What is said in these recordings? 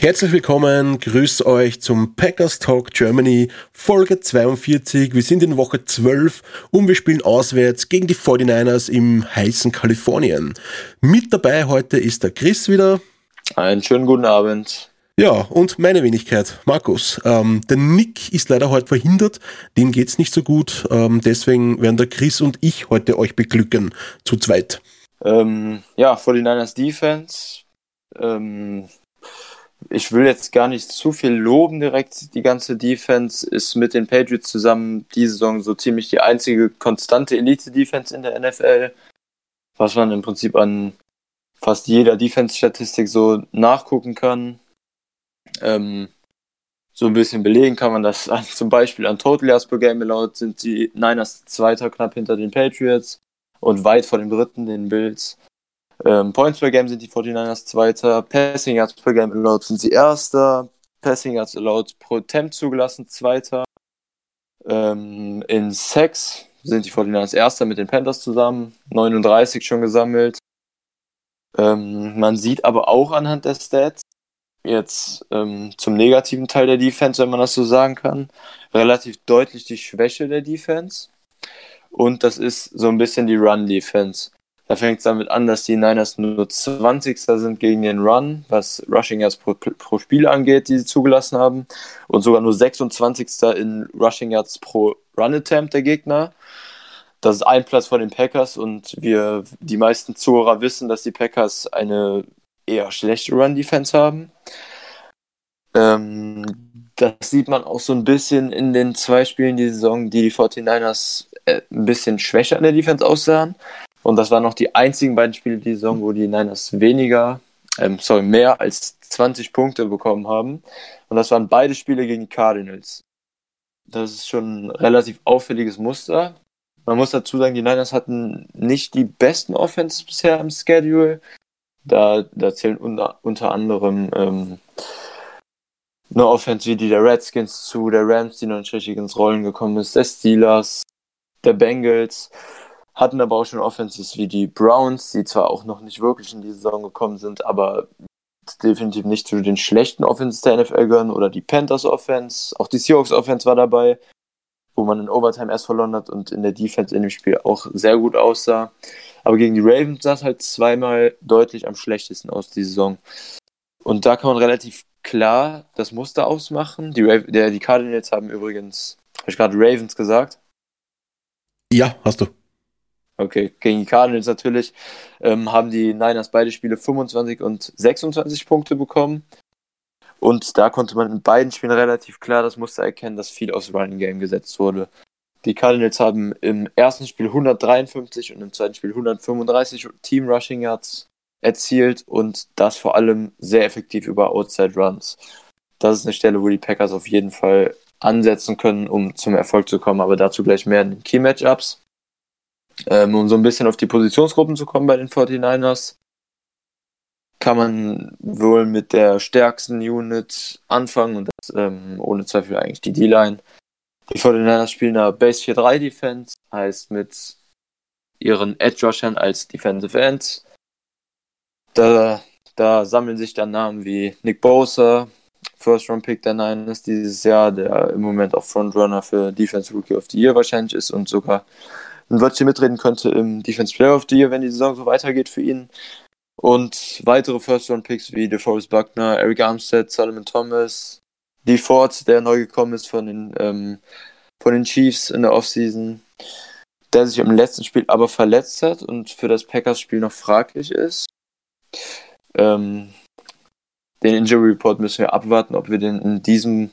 Herzlich willkommen, grüß euch zum Packers Talk Germany Folge 42. Wir sind in Woche 12 und wir spielen auswärts gegen die 49ers im heißen Kalifornien. Mit dabei heute ist der Chris wieder. Einen schönen guten Abend. Ja, und meine Wenigkeit, Markus. Ähm, der Nick ist leider heute verhindert, dem geht's nicht so gut. Ähm, deswegen werden der Chris und ich heute euch beglücken, zu zweit. Ähm, ja, 49ers Defense. Ähm, ich will jetzt gar nicht zu viel loben direkt. Die ganze Defense ist mit den Patriots zusammen diese Saison so ziemlich die einzige konstante Elite-Defense in der NFL. Was man im Prinzip an fast jeder Defense-Statistik so nachgucken kann. Ähm, so ein bisschen belegen kann man das an, zum Beispiel an Total Yards per Game Allowed sind die Niners Zweiter knapp hinter den Patriots und weit vor den Dritten, den Bills. Ähm, Points per Game sind die 49ers Zweiter, Passing Yards per Game Allowed sind sie Erster, Passing Yards Allowed pro Attempt zugelassen Zweiter. Ähm, in Sex sind die 49ers Erster mit den Panthers zusammen, 39 schon gesammelt. Ähm, man sieht aber auch anhand der Stats, jetzt ähm, zum negativen Teil der Defense, wenn man das so sagen kann, relativ deutlich die Schwäche der Defense. Und das ist so ein bisschen die Run-Defense. Da fängt es damit an, dass die Niners nur 20. sind gegen den Run, was Rushing Yards pro, pro Spiel angeht, die sie zugelassen haben. Und sogar nur 26. in Rushing Yards pro Run Attempt der Gegner. Das ist ein Platz vor den Packers und wir, die meisten Zuhörer wissen, dass die Packers eine eher schlechte Run-Defense haben. Ähm, das sieht man auch so ein bisschen in den zwei Spielen die Saison, die die 49ers äh, ein bisschen schwächer in der Defense aussahen. Und das waren noch die einzigen beiden Spiele die Saison, wo die Niners weniger, ähm, sorry, mehr als 20 Punkte bekommen haben. Und das waren beide Spiele gegen die Cardinals. Das ist schon ein relativ auffälliges Muster. Man muss dazu sagen, die Niners hatten nicht die besten Offenses bisher im Schedule. Da, da zählen unter, unter anderem ähm, eine Offense wie die der Redskins zu, der Rams, die noch nicht richtig ins Rollen gekommen ist, der Steelers, der Bengals, hatten aber auch schon Offenses wie die Browns, die zwar auch noch nicht wirklich in die Saison gekommen sind, aber definitiv nicht zu den schlechten Offenses der NFL gehören oder die Panthers Offense, auch die Seahawks Offense war dabei, wo man in Overtime erst verloren hat und in der Defense in dem Spiel auch sehr gut aussah. Aber gegen die Ravens sah es halt zweimal deutlich am schlechtesten aus die Saison. Und da kann man relativ klar das Muster ausmachen. Die, Rav der, die Cardinals haben übrigens, habe ich gerade Ravens gesagt? Ja, hast du. Okay, gegen die Cardinals natürlich ähm, haben die Niners beide Spiele 25 und 26 Punkte bekommen. Und da konnte man in beiden Spielen relativ klar das Muster erkennen, dass viel aufs Running Game gesetzt wurde. Die Cardinals haben im ersten Spiel 153 und im zweiten Spiel 135 Team Rushing Yards erzielt und das vor allem sehr effektiv über Outside Runs. Das ist eine Stelle, wo die Packers auf jeden Fall ansetzen können, um zum Erfolg zu kommen, aber dazu gleich mehr in den Key Matchups. Ähm, um so ein bisschen auf die Positionsgruppen zu kommen bei den 49ers, kann man wohl mit der stärksten Unit anfangen und das ähm, ohne Zweifel eigentlich die D-Line. Die 49ers spielen eine Base 4-3 Defense, heißt mit ihren Edge Rushern als Defensive Ends da, da sammeln sich dann Namen wie Nick Bosa, First Round Pick der Niners dieses Jahr, der im Moment auch Frontrunner für Defense Rookie of the Year wahrscheinlich ist und sogar ein Wörtchen mitreden könnte im Defense Player of the Year, wenn die Saison so weitergeht für ihn. Und weitere First Round Picks wie DeForest Buckner, Eric Armstead, Solomon Thomas, Lee Ford, der neu gekommen ist von den, ähm, von den Chiefs in der Offseason, der sich im letzten Spiel aber verletzt hat und für das Packers-Spiel noch fraglich ist. Ähm, den Injury Report müssen wir abwarten, ob wir den in diesem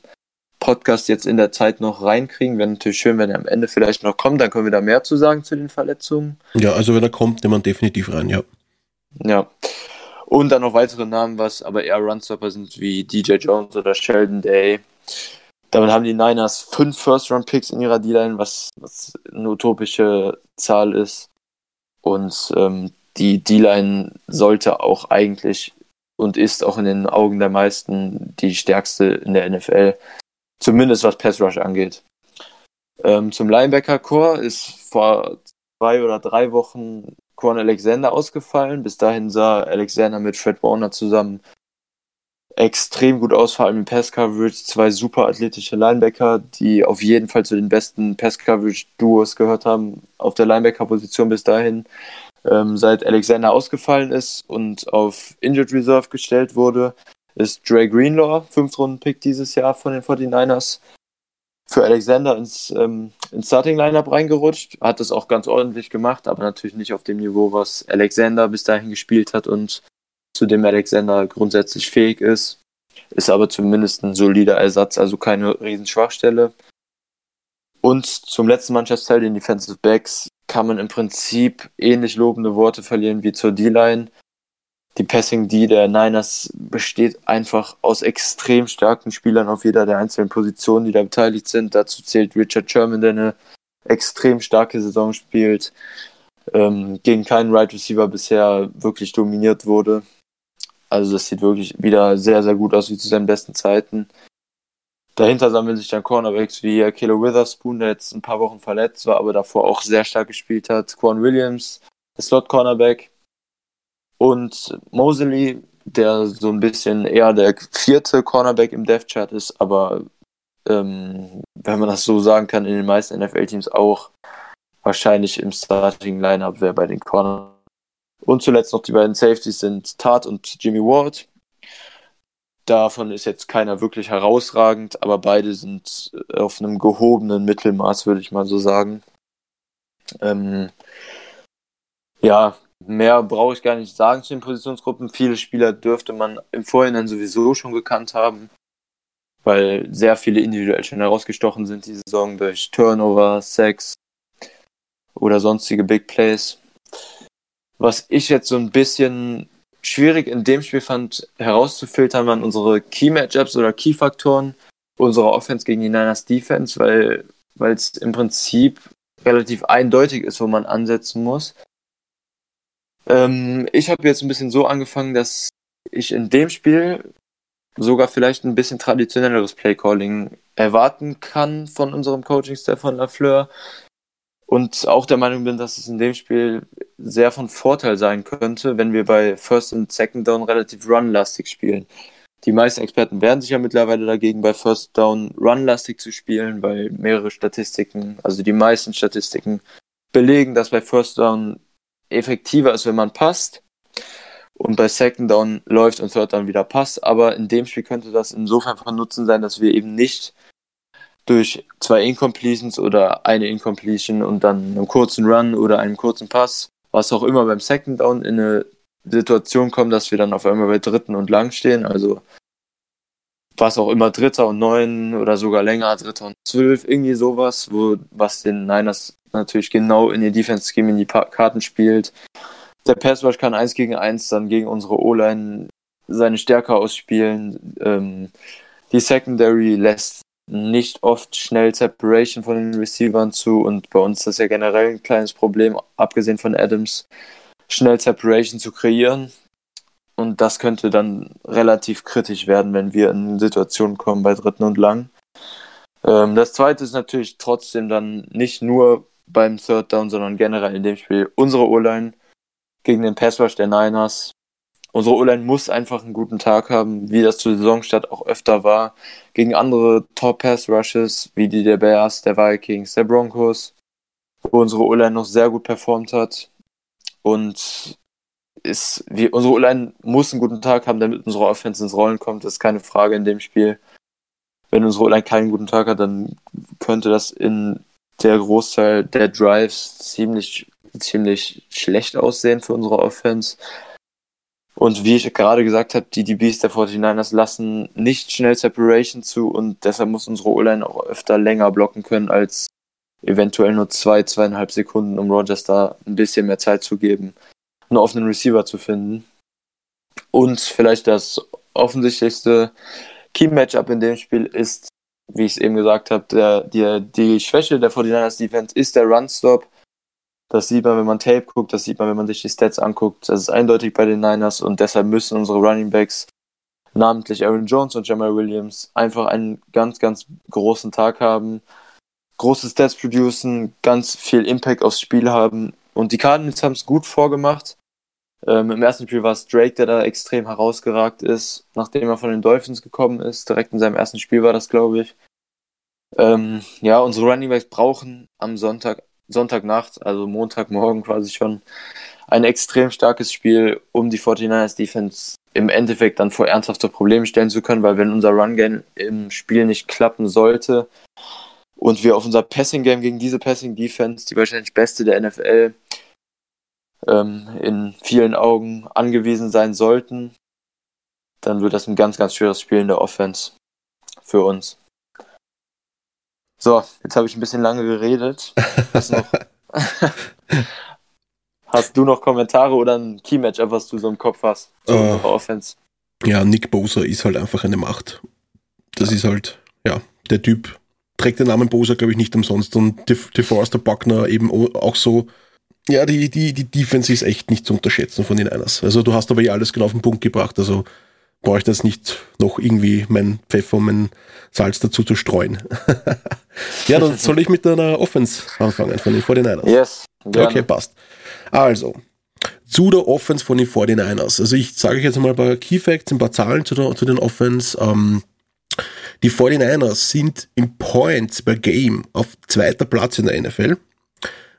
Podcast jetzt in der Zeit noch reinkriegen. Wäre natürlich schön, wenn er am Ende vielleicht noch kommt, dann können wir da mehr zu sagen zu den Verletzungen. Ja, also wenn er kommt, nimmt man definitiv rein, ja. Ja. Und dann noch weitere Namen, was aber eher Runstopper sind, wie DJ Jones oder Sheldon Day, Damit haben die Niners fünf First-Round-Picks in ihrer D-Line, was, was eine utopische Zahl ist. Und ähm, die D-Line sollte auch eigentlich und ist auch in den Augen der meisten die stärkste in der NFL, zumindest was Pass Rush angeht. Ähm, zum Linebacker-Core ist vor zwei oder drei Wochen Quan Alexander ausgefallen. Bis dahin sah Alexander mit Fred Warner zusammen extrem gut aus, vor allem im Pass-Coverage. Zwei super athletische Linebacker, die auf jeden Fall zu den besten Pass-Coverage-Duos gehört haben auf der Linebacker-Position bis dahin. Ähm, seit Alexander ausgefallen ist und auf Injured Reserve gestellt wurde, ist Dre Greenlaw, Fünftrunden-Pick dieses Jahr von den 49ers, für Alexander ins, ähm, ins Starting-Lineup reingerutscht. Hat das auch ganz ordentlich gemacht, aber natürlich nicht auf dem Niveau, was Alexander bis dahin gespielt hat und zu dem Alexander grundsätzlich fähig ist. Ist aber zumindest ein solider Ersatz, also keine Riesenschwachstelle. Und zum letzten Mannschaftsteil, den Defensive Backs, kann man im Prinzip ähnlich lobende Worte verlieren wie zur D-Line. Die Passing D der Niners besteht einfach aus extrem starken Spielern auf jeder der einzelnen Positionen, die da beteiligt sind. Dazu zählt Richard Sherman, der eine extrem starke Saison spielt, ähm, gegen keinen Right Receiver bisher wirklich dominiert wurde. Also das sieht wirklich wieder sehr, sehr gut aus wie zu seinen besten Zeiten. Dahinter sammeln sich dann Cornerbacks wie Kilo Witherspoon, der jetzt ein paar Wochen verletzt war, aber davor auch sehr stark gespielt hat. Quan Williams, der Slot-Cornerback. Und Mosley, der so ein bisschen eher der vierte Cornerback im Death Chart ist, aber ähm, wenn man das so sagen kann, in den meisten NFL-Teams auch wahrscheinlich im Starting Lineup wäre bei den Corner. Und zuletzt noch die beiden Safeties sind Tart und Jimmy Ward. Davon ist jetzt keiner wirklich herausragend, aber beide sind auf einem gehobenen Mittelmaß, würde ich mal so sagen. Ähm, ja, mehr brauche ich gar nicht sagen zu den Positionsgruppen. Viele Spieler dürfte man im Vorhinein sowieso schon gekannt haben, weil sehr viele individuell schon herausgestochen sind diese Saison durch Turnover, Sex oder sonstige Big Plays. Was ich jetzt so ein bisschen schwierig in dem Spiel fand, herauszufiltern, waren unsere Key-Matchups oder Key-Faktoren unserer Offense gegen die Niners Defense, weil es im Prinzip relativ eindeutig ist, wo man ansetzen muss. Ähm, ich habe jetzt ein bisschen so angefangen, dass ich in dem Spiel sogar vielleicht ein bisschen traditionelleres Playcalling erwarten kann von unserem Coaching-Staff von Lafleur und auch der Meinung bin, dass es in dem Spiel sehr von Vorteil sein könnte, wenn wir bei First und Second Down relativ run-lastig spielen. Die meisten Experten wehren sich ja mittlerweile dagegen, bei First Down run-lastig zu spielen, weil mehrere Statistiken, also die meisten Statistiken, belegen, dass bei First Down effektiver ist, wenn man passt und bei Second Down läuft und Third Down wieder passt. Aber in dem Spiel könnte das insofern von Nutzen sein, dass wir eben nicht durch zwei Incompletions oder eine Incompletion und dann einem kurzen Run oder einem kurzen Pass, was auch immer beim Second Down in eine Situation kommen, dass wir dann auf einmal bei dritten und lang stehen. Also was auch immer dritter und neun oder sogar länger dritter und zwölf, irgendwie sowas, wo was den Niners natürlich genau in ihr Defense Scheme in die Karten spielt. Der Pass Rush kann eins gegen eins dann gegen unsere O-Line seine Stärke ausspielen. Ähm, die Secondary lässt nicht oft schnell Separation von den Receivern zu und bei uns ist das ja generell ein kleines Problem, abgesehen von Adams, schnell Separation zu kreieren. Und das könnte dann relativ kritisch werden, wenn wir in Situationen kommen bei dritten und lang. Ähm, das zweite ist natürlich trotzdem dann nicht nur beim Third Down, sondern generell in dem Spiel unsere O-Line gegen den Pass Rush der Niners unsere O-Line muss einfach einen guten Tag haben, wie das zur Saisonstart auch öfter war, gegen andere Top-Pass-Rushes, wie die der Bears, der Vikings, der Broncos, wo unsere O-Line noch sehr gut performt hat. Und ist, wie, unsere O-Line muss einen guten Tag haben, damit unsere Offense ins Rollen kommt. Das ist keine Frage in dem Spiel. Wenn unsere O-Line keinen guten Tag hat, dann könnte das in der Großteil der Drives ziemlich, ziemlich schlecht aussehen für unsere Offense. Und wie ich gerade gesagt habe, die DBs der 49ers lassen nicht schnell Separation zu und deshalb muss unsere O-Line auch öfter länger blocken können als eventuell nur zwei, zweieinhalb Sekunden, um Rogers da ein bisschen mehr Zeit zu geben, einen offenen Receiver zu finden. Und vielleicht das offensichtlichste Key-Matchup in dem Spiel ist wie ich es eben gesagt habe, der, die, die Schwäche der 49ers Defense ist der Run-Stop. Das sieht man, wenn man Tape guckt, das sieht man, wenn man sich die Stats anguckt. Das ist eindeutig bei den Niners und deshalb müssen unsere Running Backs, namentlich Aaron Jones und Jamal Williams, einfach einen ganz, ganz großen Tag haben, große Stats producen, ganz viel Impact aufs Spiel haben. Und die Cardinals haben es gut vorgemacht. Ähm, Im ersten Spiel war es Drake, der da extrem herausgeragt ist, nachdem er von den Dolphins gekommen ist. Direkt in seinem ersten Spiel war das, glaube ich. Ähm, ja, unsere Running Backs brauchen am Sonntag, Sonntagnacht, also Montagmorgen quasi schon, ein extrem starkes Spiel, um die 49ers Defense im Endeffekt dann vor ernsthafte Probleme stellen zu können, weil wenn unser Run-Game im Spiel nicht klappen sollte und wir auf unser Passing-Game gegen diese Passing-Defense, die wahrscheinlich beste der NFL, ähm, in vielen Augen angewiesen sein sollten, dann wird das ein ganz, ganz schweres Spiel in der Offense für uns. So, jetzt habe ich ein bisschen lange geredet. Hast, noch, hast du noch Kommentare oder ein Key-Matchup, was du so im Kopf hast zu uh, Offense? Ja, Nick Bosa ist halt einfach eine Macht. Das ist halt, ja, der Typ trägt den Namen Bosa, glaube ich, nicht umsonst. Und DeForster Buckner eben auch so ja, die, die, die Defense ist echt nicht zu unterschätzen von den Niners. Also du hast aber ja alles genau auf den Punkt gebracht. Also brauche ich das nicht noch irgendwie mein Pfeffer und mein Salz dazu zu streuen. ja, dann soll ich mit einer Offense anfangen von den 49ers. Yes. Gerne. Okay, passt. Also, zu der Offense von den 49ers. Also ich sage euch jetzt mal ein paar Key Facts, ein paar Zahlen zu, der, zu den Offense. Ähm, die 49ers sind im Points per Game auf zweiter Platz in der NFL.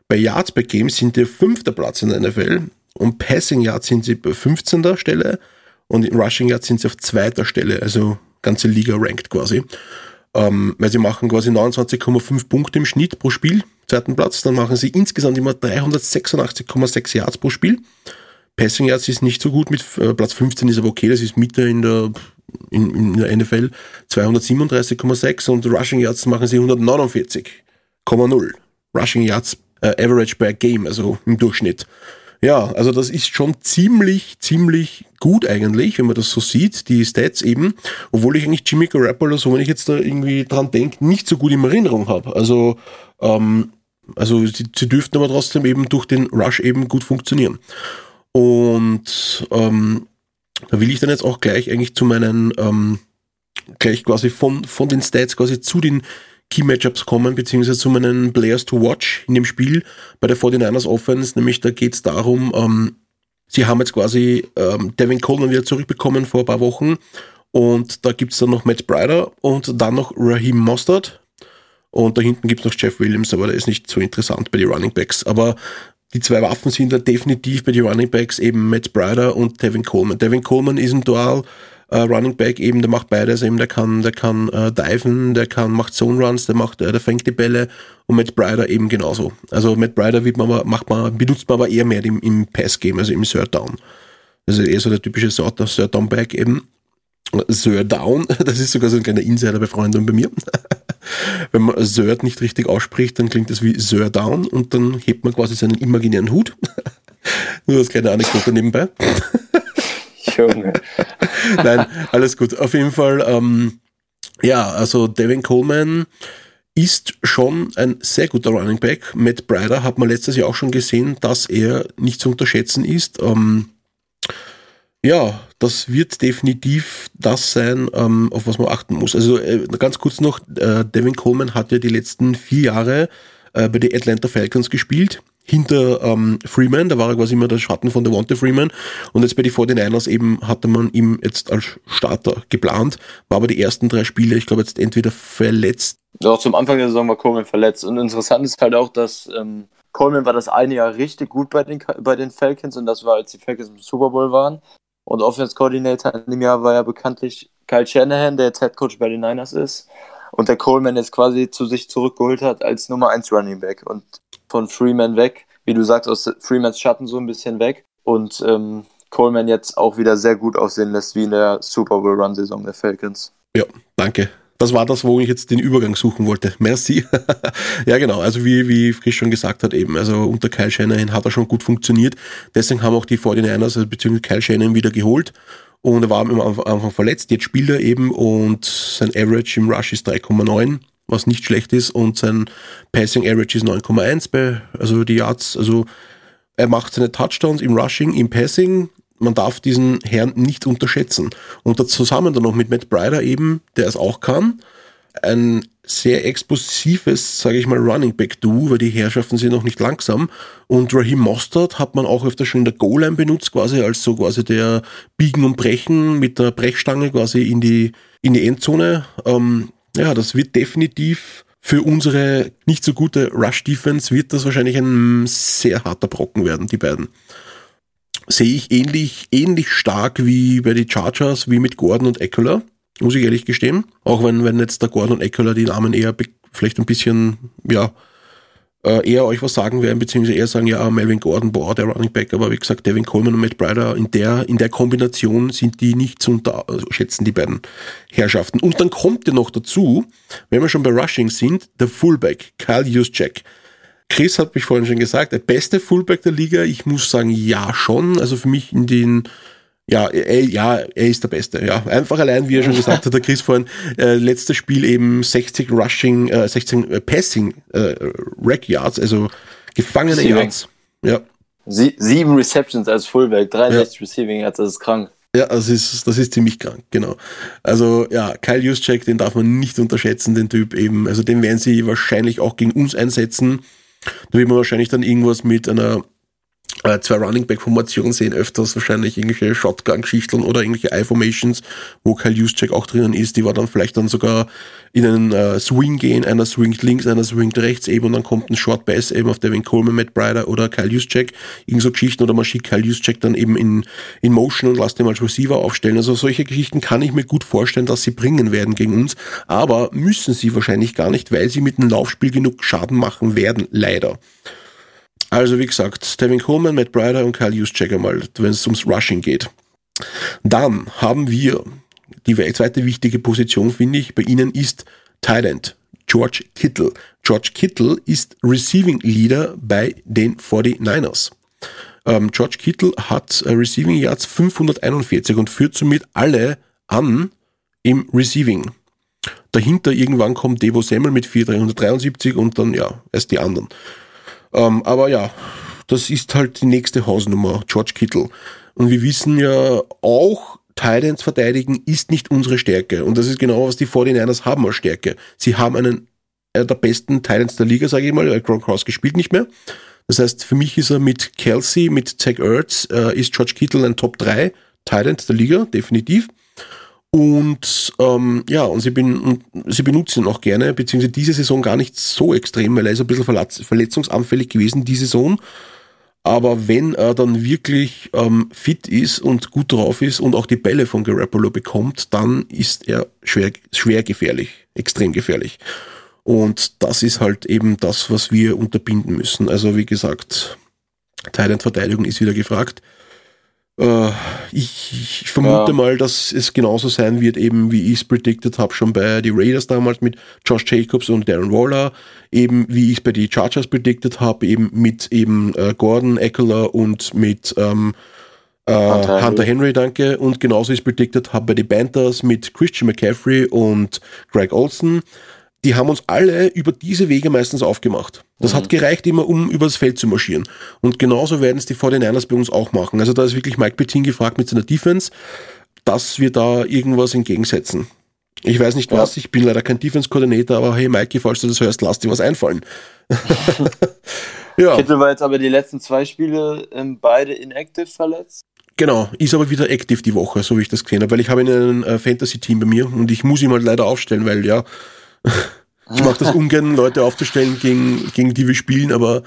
Bei Yards per Game sind die fünfter Platz in der NFL und Passing Yards sind sie bei 15. Stelle und in Rushing Yards sind sie auf zweiter Stelle, also ganze Liga ranked quasi. Ähm, weil sie machen quasi 29,5 Punkte im Schnitt pro Spiel, zweiten Platz. Dann machen sie insgesamt immer 386,6 Yards pro Spiel. Passing Yards ist nicht so gut, mit äh, Platz 15 ist aber okay, das ist Mitte in der, in, in der NFL 237,6 und Rushing Yards machen sie 149,0. Rushing Yards äh, Average per Game, also im Durchschnitt. Ja, also das ist schon ziemlich, ziemlich gut eigentlich, wenn man das so sieht, die Stats eben, obwohl ich eigentlich Jimmy Garoppolo, so wenn ich jetzt da irgendwie dran denke, nicht so gut in Erinnerung habe. Also, ähm, also sie, sie dürften aber trotzdem eben durch den Rush eben gut funktionieren. Und ähm, da will ich dann jetzt auch gleich eigentlich zu meinen, ähm, gleich quasi von, von den Stats quasi zu den Key Matchups kommen, beziehungsweise zu meinen Players to Watch in dem Spiel bei der 49ers Offense. Nämlich da geht es darum, ähm, sie haben jetzt quasi ähm, Devin Coleman wieder zurückbekommen vor ein paar Wochen und da gibt es dann noch Matt Bryder und dann noch Raheem Mostert. Und da hinten gibt es noch Jeff Williams, aber der ist nicht so interessant bei den Running Backs. Aber die zwei Waffen sind da definitiv bei den Running Backs eben Matt Bryder und Devin Coleman. Devin Coleman ist ein Dual äh, Running Back eben, der macht beides eben, der kann, der kann äh, diven, der kann, macht Zone Runs, der macht, äh, der fängt die Bälle und Matt Bryder eben genauso. Also Matt Bryder wird man macht man, benutzt man aber eher mehr im, im Pass-Game, also im Third Down. Also eher so der typische Third Down Back eben. Sir Down, das ist sogar so ein kleiner Insider bei Freunden und bei mir. Wenn man Third nicht richtig ausspricht, dann klingt das wie Sir Down und dann hebt man quasi seinen imaginären Hut. Nur das kleine Anekdote nebenbei. Junge. Nein, alles gut. Auf jeden Fall, ähm, ja, also Devin Coleman ist schon ein sehr guter Running Back. Matt Bryder hat man letztes Jahr auch schon gesehen, dass er nicht zu unterschätzen ist. Ähm, ja, das wird definitiv das sein, ähm, auf was man achten muss. Also äh, ganz kurz noch, äh, Devin Coleman hat ja die letzten vier Jahre äh, bei den Atlanta Falcons gespielt hinter ähm, Freeman, da war er quasi immer der Schatten von der Wante Freeman. Und jetzt bei den 49ers eben hatte man ihm jetzt als Starter geplant, war aber die ersten drei Spiele, ich glaube jetzt entweder verletzt. Doch, zum Anfang der Saison war Coleman verletzt. Und interessant ist halt auch, dass ähm, Coleman war das eine Jahr richtig gut bei den, bei den Falcons. Und das war, als die Falcons im Super Bowl waren und Offense Coordinator in dem Jahr war ja bekanntlich Kyle Shanahan, der jetzt Head Coach bei den Niners ist und der Coleman jetzt quasi zu sich zurückgeholt hat als Nummer 1 Running Back und von Freeman weg, wie du sagst, aus Freemans Schatten so ein bisschen weg und ähm, Coleman jetzt auch wieder sehr gut aussehen lässt, wie in der Super Bowl Run Saison der Falcons. Ja, danke. Das war das, wo ich jetzt den Übergang suchen wollte. Merci. ja, genau. Also wie, wie Chris schon gesagt hat eben, also unter Kyle Shanahan hat er schon gut funktioniert. Deswegen haben auch die 49ers, also beziehungsweise Kyle Shanahan wieder geholt. Und er war am Anfang verletzt. Jetzt spielt er eben und sein Average im Rush ist 3,9, was nicht schlecht ist. Und sein Passing Average ist 9,1 bei, also die Yards, also er macht seine Touchdowns im Rushing, im Passing man darf diesen Herrn nicht unterschätzen. Und da zusammen dann noch mit Matt Bryder eben, der es auch kann, ein sehr explosives, sage ich mal, Running Back Duo, weil die Herrschaften sind noch nicht langsam. Und Raheem Mostert hat man auch öfter schon in der Goal-Line benutzt, quasi als so quasi der Biegen und Brechen mit der Brechstange quasi in die, in die Endzone. Ähm, ja, das wird definitiv für unsere nicht so gute Rush-Defense wird das wahrscheinlich ein sehr harter Brocken werden, die beiden sehe ich ähnlich, ähnlich stark wie bei den Chargers, wie mit Gordon und Eckler, muss ich ehrlich gestehen. Auch wenn, wenn jetzt der Gordon und Eckler die Namen eher vielleicht ein bisschen, ja, äh, eher euch was sagen werden, beziehungsweise eher sagen, ja, Melvin Gordon, boah, der Running Back, aber wie gesagt, Devin Coleman und Matt Bryder, in der, in der Kombination sind die nicht zu unterschätzen, die beiden Herrschaften. Und dann kommt ja noch dazu, wenn wir schon bei Rushing sind, der Fullback, Kyle Juszczyk. Chris hat mich vorhin schon gesagt, der beste Fullback der Liga. Ich muss sagen, ja schon. Also für mich in den ja, er, ja, er ist der Beste. Ja, einfach allein, wie er schon gesagt hat, der Chris vorhin, äh, letztes Spiel eben 60 Rushing, äh, 16 äh, Passing äh, Rack Yards, also gefangene Receiving. Yards. Ja. Sie, sieben Receptions als Fullback, 63 ja. Receiving Yards, das ist krank. Ja, das ist, das ist ziemlich krank, genau. Also ja, Kyle Juszczyk, den darf man nicht unterschätzen, den Typ eben. Also den werden sie wahrscheinlich auch gegen uns einsetzen. Da wird man wahrscheinlich dann irgendwas mit einer äh, zwei Running Back Formation sehen, öfters wahrscheinlich irgendwelche Shotgun-Geschichten oder irgendwelche I-Formations, wo Kyle Juszczyk auch drinnen ist, die war dann vielleicht dann sogar in einen äh, Swing gehen, einer swingt links, einer swingt rechts eben und dann kommt ein Short Bass eben auf Devin Coleman, Matt Bryder oder Kyle Juszczyk, irgend so Geschichten oder man schickt Kyle Juszczyk dann eben in, in Motion und lasst ihn als Receiver aufstellen. Also solche Geschichten kann ich mir gut vorstellen, dass sie bringen werden gegen uns, aber müssen sie wahrscheinlich gar nicht, weil sie mit dem Laufspiel genug Schaden machen werden, leider. Also wie gesagt, Devin Coleman, Matt Bryder und Kyle Juszczyk einmal, wenn es ums Rushing geht. Dann haben wir die zweite wichtige Position, finde ich, bei ihnen ist Thailand. George Kittle. George Kittle ist Receiving Leader bei den 49ers. Ähm, George Kittle hat äh, Receiving Yards 541 und führt somit alle an im Receiving. Dahinter irgendwann kommt Devo Semmel mit 4373 und dann ja, erst die anderen. Ähm, aber ja, das ist halt die nächste Hausnummer, George Kittle. Und wir wissen ja auch, Titans verteidigen ist nicht unsere Stärke. Und das ist genau, was die 49ers haben als Stärke. Sie haben einen äh, der besten Titans der Liga, sage ich mal. Gronkowski spielt nicht mehr. Das heißt, für mich ist er mit Kelsey, mit Zach Ertz, äh, ist George Kittle ein Top 3 Titan der Liga, definitiv. Und ähm, ja, und sie, ben, sie benutzen ihn auch gerne, beziehungsweise diese Saison gar nicht so extrem, weil er ist ein bisschen verletzungsanfällig gewesen, die Saison. Aber wenn er dann wirklich ähm, fit ist und gut drauf ist und auch die Bälle von Garoppolo bekommt, dann ist er schwer, schwer gefährlich, extrem gefährlich. Und das ist halt eben das, was wir unterbinden müssen. Also wie gesagt, Thailand-Verteidigung ist wieder gefragt. Äh, ich, ich, vermute ja. mal, dass es genauso sein wird, eben wie ich es predicted habe, schon bei die Raiders damals mit Josh Jacobs und Darren Waller, eben wie ich es bei die Chargers predicted habe, eben mit eben äh, Gordon Eckler und mit ähm, äh, Hunter, Hunter Henry. danke. Und genauso ist predicted habe bei die Panthers mit Christian McCaffrey und Greg Olson die haben uns alle über diese Wege meistens aufgemacht. Das mhm. hat gereicht immer, um übers Feld zu marschieren. Und genauso werden es die 49ers bei uns auch machen. Also da ist wirklich Mike Bettin gefragt mit seiner Defense, dass wir da irgendwas entgegensetzen. Ich weiß nicht was, ja. ich bin leider kein Defense-Koordinator, aber hey Mikey, falls du das hörst, lass dir was einfallen. ja. Kittel war jetzt aber die letzten zwei Spiele ähm, beide inactive verletzt. Genau, ist aber wieder active die Woche, so wie ich das gesehen habe, weil ich habe ihn in einem äh, Fantasy-Team bei mir und ich muss ihn halt leider aufstellen, weil ja, ich mache das ungern, Leute aufzustellen, gegen, gegen die wir spielen, aber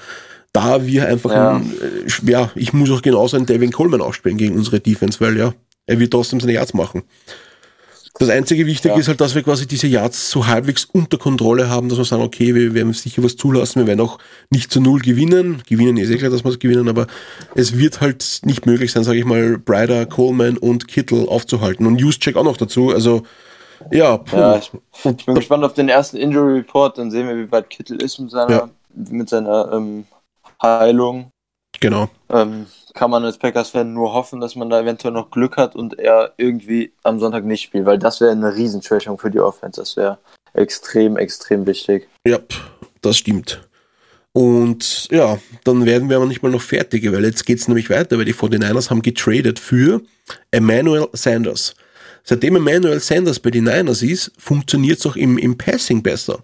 da wir einfach, ja. Ein, äh, ja, ich muss auch genauso einen Devin Coleman aufspielen gegen unsere Defense, weil ja, er wird trotzdem seine Yards machen. Das einzige Wichtige ja. ist halt, dass wir quasi diese Yards so halbwegs unter Kontrolle haben, dass wir sagen, okay, wir werden sicher was zulassen, wir werden auch nicht zu null gewinnen. Gewinnen ist eh klar, dass wir es gewinnen, aber es wird halt nicht möglich sein, sage ich mal, Bryder, Coleman und Kittle aufzuhalten. Und Use-Check auch noch dazu. Also Ja, puh. Ja, ich, ich bin gespannt auf den ersten Injury Report, dann sehen wir, wie weit Kittel ist mit seiner, Ja. mit seiner ähm, Heilung. genau. Ähm, kann man als Packers-Fan nur hoffen, dass man da eventuell noch Glück hat und er irgendwie am Sonntag nicht spielt, weil das wäre eine Riesenschwächung für die Offense. Das wäre extrem, extrem wichtig. Ja, das stimmt. Und ja, dann werden wir aber nicht mal noch fertig, weil jetzt geht's nämlich weiter, weil die 49ers haben getradet für Emmanuel Sanders. Seitdem Emmanuel Sanders bei den Niners ist, funktioniert's auch im, im Passing besser.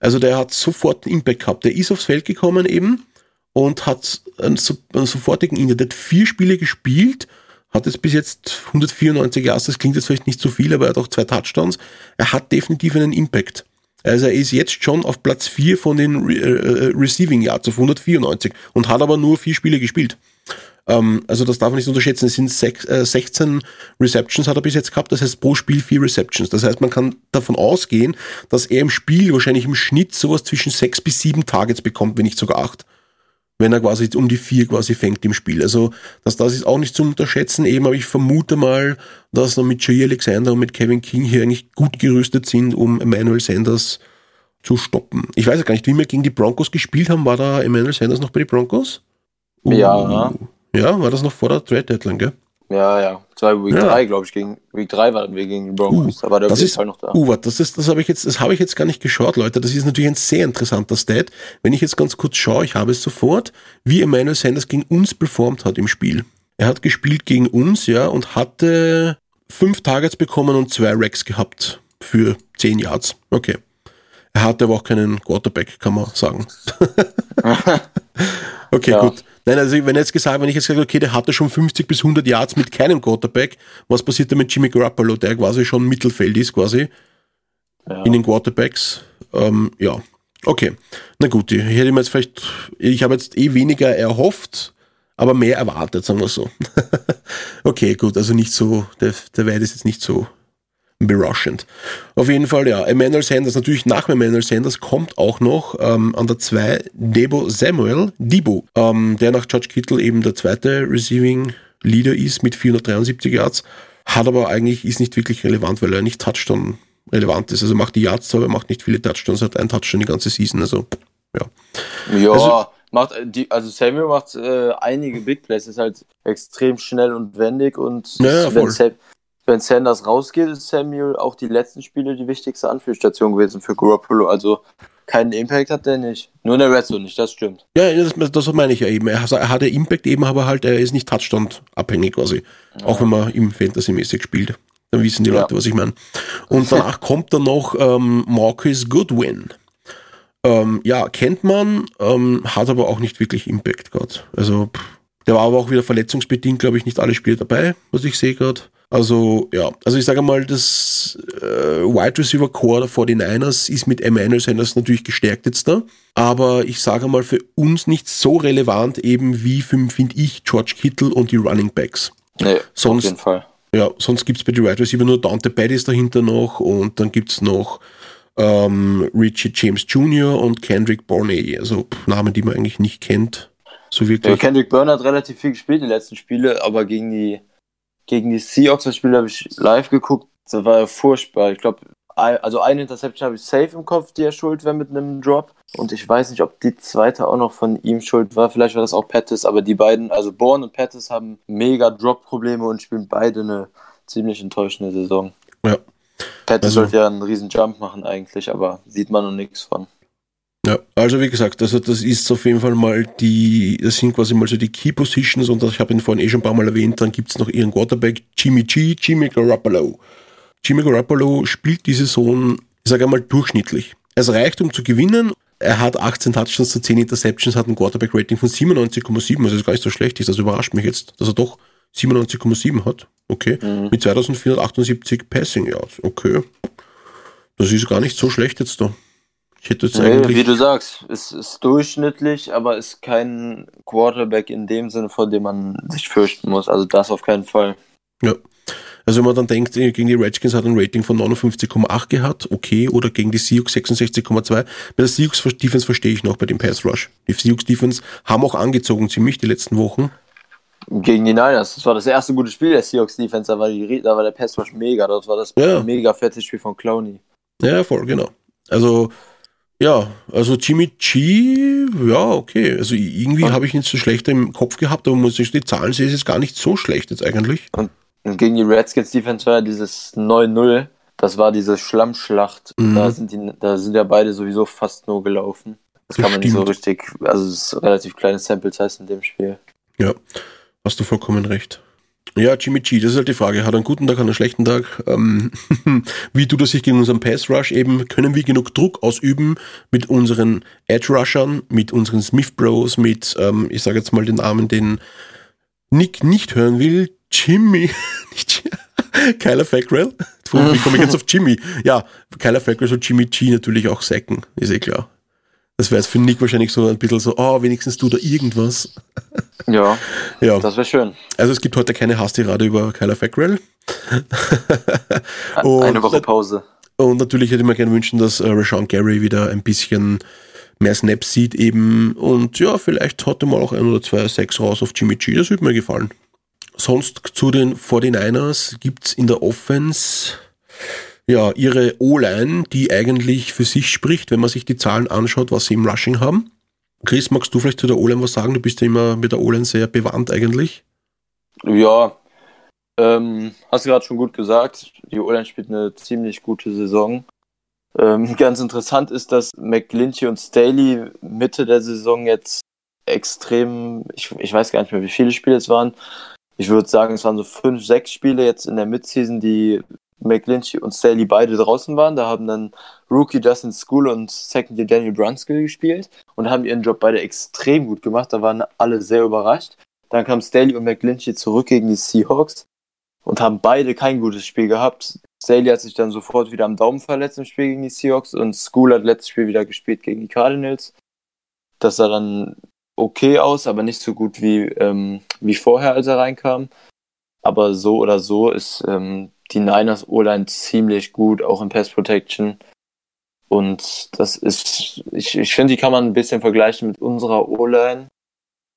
Also der hat sofort einen Impact gehabt. Der ist aufs Feld gekommen eben und hat einen, einen sofortigen Impact. Der hat vier Spiele gespielt, hat jetzt bis jetzt 194 Yards, das klingt jetzt vielleicht nicht so viel, aber er hat auch zwei Touchdowns. Er hat definitiv einen Impact. Also er ist jetzt schon auf Platz 4 von den Re äh, Receiving Yards auf 194 und hat aber nur vier Spiele gespielt. Ähm, also das darf man nicht unterschätzen. Es sind sechs, äh, 16 Receptions hat er bis jetzt gehabt, das heißt pro Spiel vier Receptions. Das heißt, man kann davon ausgehen, dass er im Spiel wahrscheinlich im Schnitt sowas zwischen sechs bis sieben Targets bekommt, wenn nicht sogar acht. Wenn er quasi um die vier quasi fängt im Spiel. Also das, das ist auch nicht zu unterschätzen. Eben, aber ich vermute mal, dass wir mit Jay Alexander und mit Kevin King hier eigentlich gut gerüstet sind, um Emmanuel Sanders zu stoppen. Ich weiß ja gar nicht, wie wir gegen die Broncos gespielt haben. War da Emmanuel Sanders noch bei den Broncos? Ja. Ja, war das noch vor der Trade Deadline, gell? Ja, ja. Zwei Week Ja. 3, glaube ich, gegen Week 3 waren wir gegen die Broncos. da war der das ist, noch da. uh, das ist, das habe ich jetzt, das habe ich jetzt gar nicht geschaut, Leute. Das ist natürlich ein sehr interessanter Stat. Wenn ich jetzt ganz kurz schaue, ich habe es sofort, wie Emmanuel Sanders gegen uns performt hat im Spiel. Er hat gespielt gegen uns, ja, und hatte fünf Targets bekommen und zwei Racks gehabt für zehn Yards. Okay. Er hatte aber auch keinen Quarterback, kann man sagen. okay, Ja. gut. Nein, also wenn jetzt gesagt, wenn ich jetzt gesagt okay, der hatte schon 50 bis 100 Yards mit keinem Quarterback, was passiert da mit Jimmy Garoppolo, der quasi schon Mittelfeld ist quasi Ja. in den Quarterbacks? Ähm, ja, okay. Na gut, ich hätte mir jetzt vielleicht, ich habe jetzt eh weniger erhofft, aber mehr erwartet, sagen wir so. okay, gut, also nicht so, der, der Wert ist jetzt nicht so berauschend. Auf jeden Fall, ja, Emmanuel Sanders, natürlich nach Emmanuel Sanders kommt auch noch ähm, an der 2 Debo Samuel, Debo, ähm, der nach George Kittle eben der zweite Receiving Leader ist mit 473 Yards, hat aber eigentlich, ist nicht wirklich relevant, weil er nicht Touchdown relevant ist. Also macht die Yards zwar, aber macht nicht viele Touchdowns, hat einen Touchdown die ganze Season, also ja. Ja, Also- macht die, also Samuel macht äh, einige Big Plays, ist halt extrem schnell und wendig und Ja, wenn, voll. Wenn Sanders rausgeht, ist Samuel auch die letzten Spiele die wichtigste Anführungsstation gewesen für Garoppolo. Also keinen Impact hat der nicht. Nur in der Red Zone nicht, das stimmt. Ja, das, das meine ich ja eben. Er, hat- hat ja Impact eben, aber halt, er ist nicht Touchdown-abhängig quasi. Auch wenn man im Fantasy-mäßig spielt. Dann wissen die Ja. Leute, was ich meine. Und danach kommt dann noch ähm, Marcus Goodwin. Ähm, ja, kennt man, ähm, hat aber auch nicht wirklich Impact gehabt. Also, pff, der war aber auch wieder verletzungsbedingt, glaube ich, nicht alle Spiele dabei, was ich sehe gerade. Also, ja, also ich sage mal, das äh, Wide Receiver Core der 49ers ist mit Emmanuel Sanders natürlich gestärkt jetzt da. Aber ich sage mal, für uns nicht so relevant eben wie, für, finde ich, George Kittle und die Running Backs. Nee, Sonst- auf jeden Fall. Ja, sonst gibt's bei den Wide Receiver nur Dante Pettis dahinter noch und dann gibt's noch ähm, Richie James Jr. und Kendrick Bourne. Also Namen, die man eigentlich nicht kennt. So Ja, wirklich. Kendrick Byrne hat relativ viel gespielt die letzten Spiele, aber gegen die, gegen die Seahawks, das Spiel habe ich live geguckt, das war ja furchtbar. Ich glaube, also eine Interception habe ich safe im Kopf, die er schuld wäre mit einem Drop. Und ich weiß nicht, ob die zweite auch noch von ihm schuld war. Vielleicht war das auch Pettis, aber die beiden, also Bourne und Pettis haben mega Drop-Probleme und spielen beide eine ziemlich enttäuschende Saison. Ja. Pettis Also- sollte ja einen riesen Jump machen eigentlich, aber sieht man noch nichts von. Ja, also wie gesagt, also das ist auf jeden Fall mal die, das sind quasi mal so die Key Positions und ich habe ihn vorhin eh schon ein paar Mal erwähnt, dann gibt's noch ihren Quarterback Jimmy G, Jimmy Garoppolo. Jimmy Garoppolo spielt die Saison, ich sage einmal, durchschnittlich. Es reicht, um zu gewinnen. Er hat 18 Touchdowns zu 10 Interceptions, hat ein Quarterback-Rating von 97,7, also das gar nicht so schlecht ist. Das überrascht mich jetzt, dass er doch 97,7 hat. Okay. Mit 2478 Passing Yards. Okay. Das ist gar nicht so schlecht jetzt da. Ich hätte jetzt Nee, eigentlich. wie du sagst, es ist durchschnittlich, aber ist kein Quarterback in dem Sinne, vor dem man sich fürchten muss. Also das auf keinen Fall. Ja. Also wenn man dann denkt, äh, gegen die Redskins hat er ein Rating von 59,8 gehabt, okay, oder gegen die Seahawks 66,2. Bei der Seahawks Defense verstehe ich noch bei dem Pass Rush. Die Seahawks Defense haben auch angezogen ziemlich die letzten Wochen. Gegen die Niners. Das war das erste gute Spiel der Seahawks Defense. Da war, die, da war der Pass Rush mega. Das war das Ja. mega fette Spiel von Clowney. Ja, voll, genau. Also, ja, also Jimmy G, ja, okay. Also irgendwie habe ich nicht so schlecht im Kopf gehabt, aber muss ich die Zahlen sehen, ist es gar nicht so schlecht jetzt eigentlich. Und gegen die Redskins Defense war ja dieses 9-0. Das war diese Schlammschlacht. Mhm. Da, sind die, da sind ja beide sowieso fast nur gelaufen. Das kann man nicht so Stimmt. richtig. Also, es ist relativ kleine Sample Size in dem Spiel. Ja, hast du vollkommen recht. Ja, Jimmy G, das ist halt die Frage. Hat er einen guten Tag, hat einen schlechten Tag? Ähm, wie tut er sich gegen unseren Pass Rush eben? Können wir genug Druck ausüben mit unseren Edge Rushern, mit unseren Smith Bros, mit, ähm, ich sage jetzt mal den Namen, den Nick nicht hören will, Jimmy, Kyler Fackrell. Wie komme ich jetzt auf Jimmy? Ja, Kyler Fackrell soll Jimmy G natürlich auch sacken, ist eh klar. Das wäre jetzt für Nick wahrscheinlich so ein bisschen so, oh, wenigstens tut er irgendwas. Ja, Ja. das wäre schön. Also es gibt heute keine Hastirade über Kyler Fackrell. Eine Woche Pause. Und natürlich hätte ich mir gerne wünschen, dass äh, Rashawn Gary wieder ein bisschen mehr Snaps sieht eben. Und ja, vielleicht heute mal auch ein oder zwei Sacks raus auf Jimmy G. Das würde mir gefallen. Sonst zu den 49ers gibt's in der Offense ja ihre O-Line, die eigentlich für sich spricht, wenn man sich die Zahlen anschaut, was sie im Rushing haben. Chris, magst du vielleicht zu der O-Line was sagen? Du bist ja immer mit der O-Line sehr bewandt eigentlich. Ja, ähm, hast du gerade schon gut gesagt. Die O-Line spielt eine ziemlich gute Saison. Ähm, ganz interessant ist, dass McGlinchey und Staley Mitte der Saison jetzt extrem, ich, ich weiß gar nicht mehr, wie viele Spiele es waren. Ich würde sagen, es waren so fünf, sechs Spiele jetzt in der Midseason, die McGlinchey und Staley beide draußen waren. Da haben dann Rookie Justin School und Second Year Daniel Brunskill gespielt und haben ihren Job beide extrem gut gemacht. Da waren alle sehr überrascht. Dann kam Staley und McGlinchey zurück gegen die Seahawks und haben beide kein gutes Spiel gehabt. Staley hat sich dann sofort wieder am Daumen verletzt im Spiel gegen die Seahawks und School hat letztes Spiel wieder gespielt gegen die Cardinals. Das sah dann okay aus, aber nicht so gut wie, ähm, wie vorher, als er reinkam. Aber so oder so ist ähm, die Niners O-Line ziemlich gut, auch in Pass Protection. Und das ist, ich, ich finde, die kann man ein bisschen vergleichen mit unserer O-Line.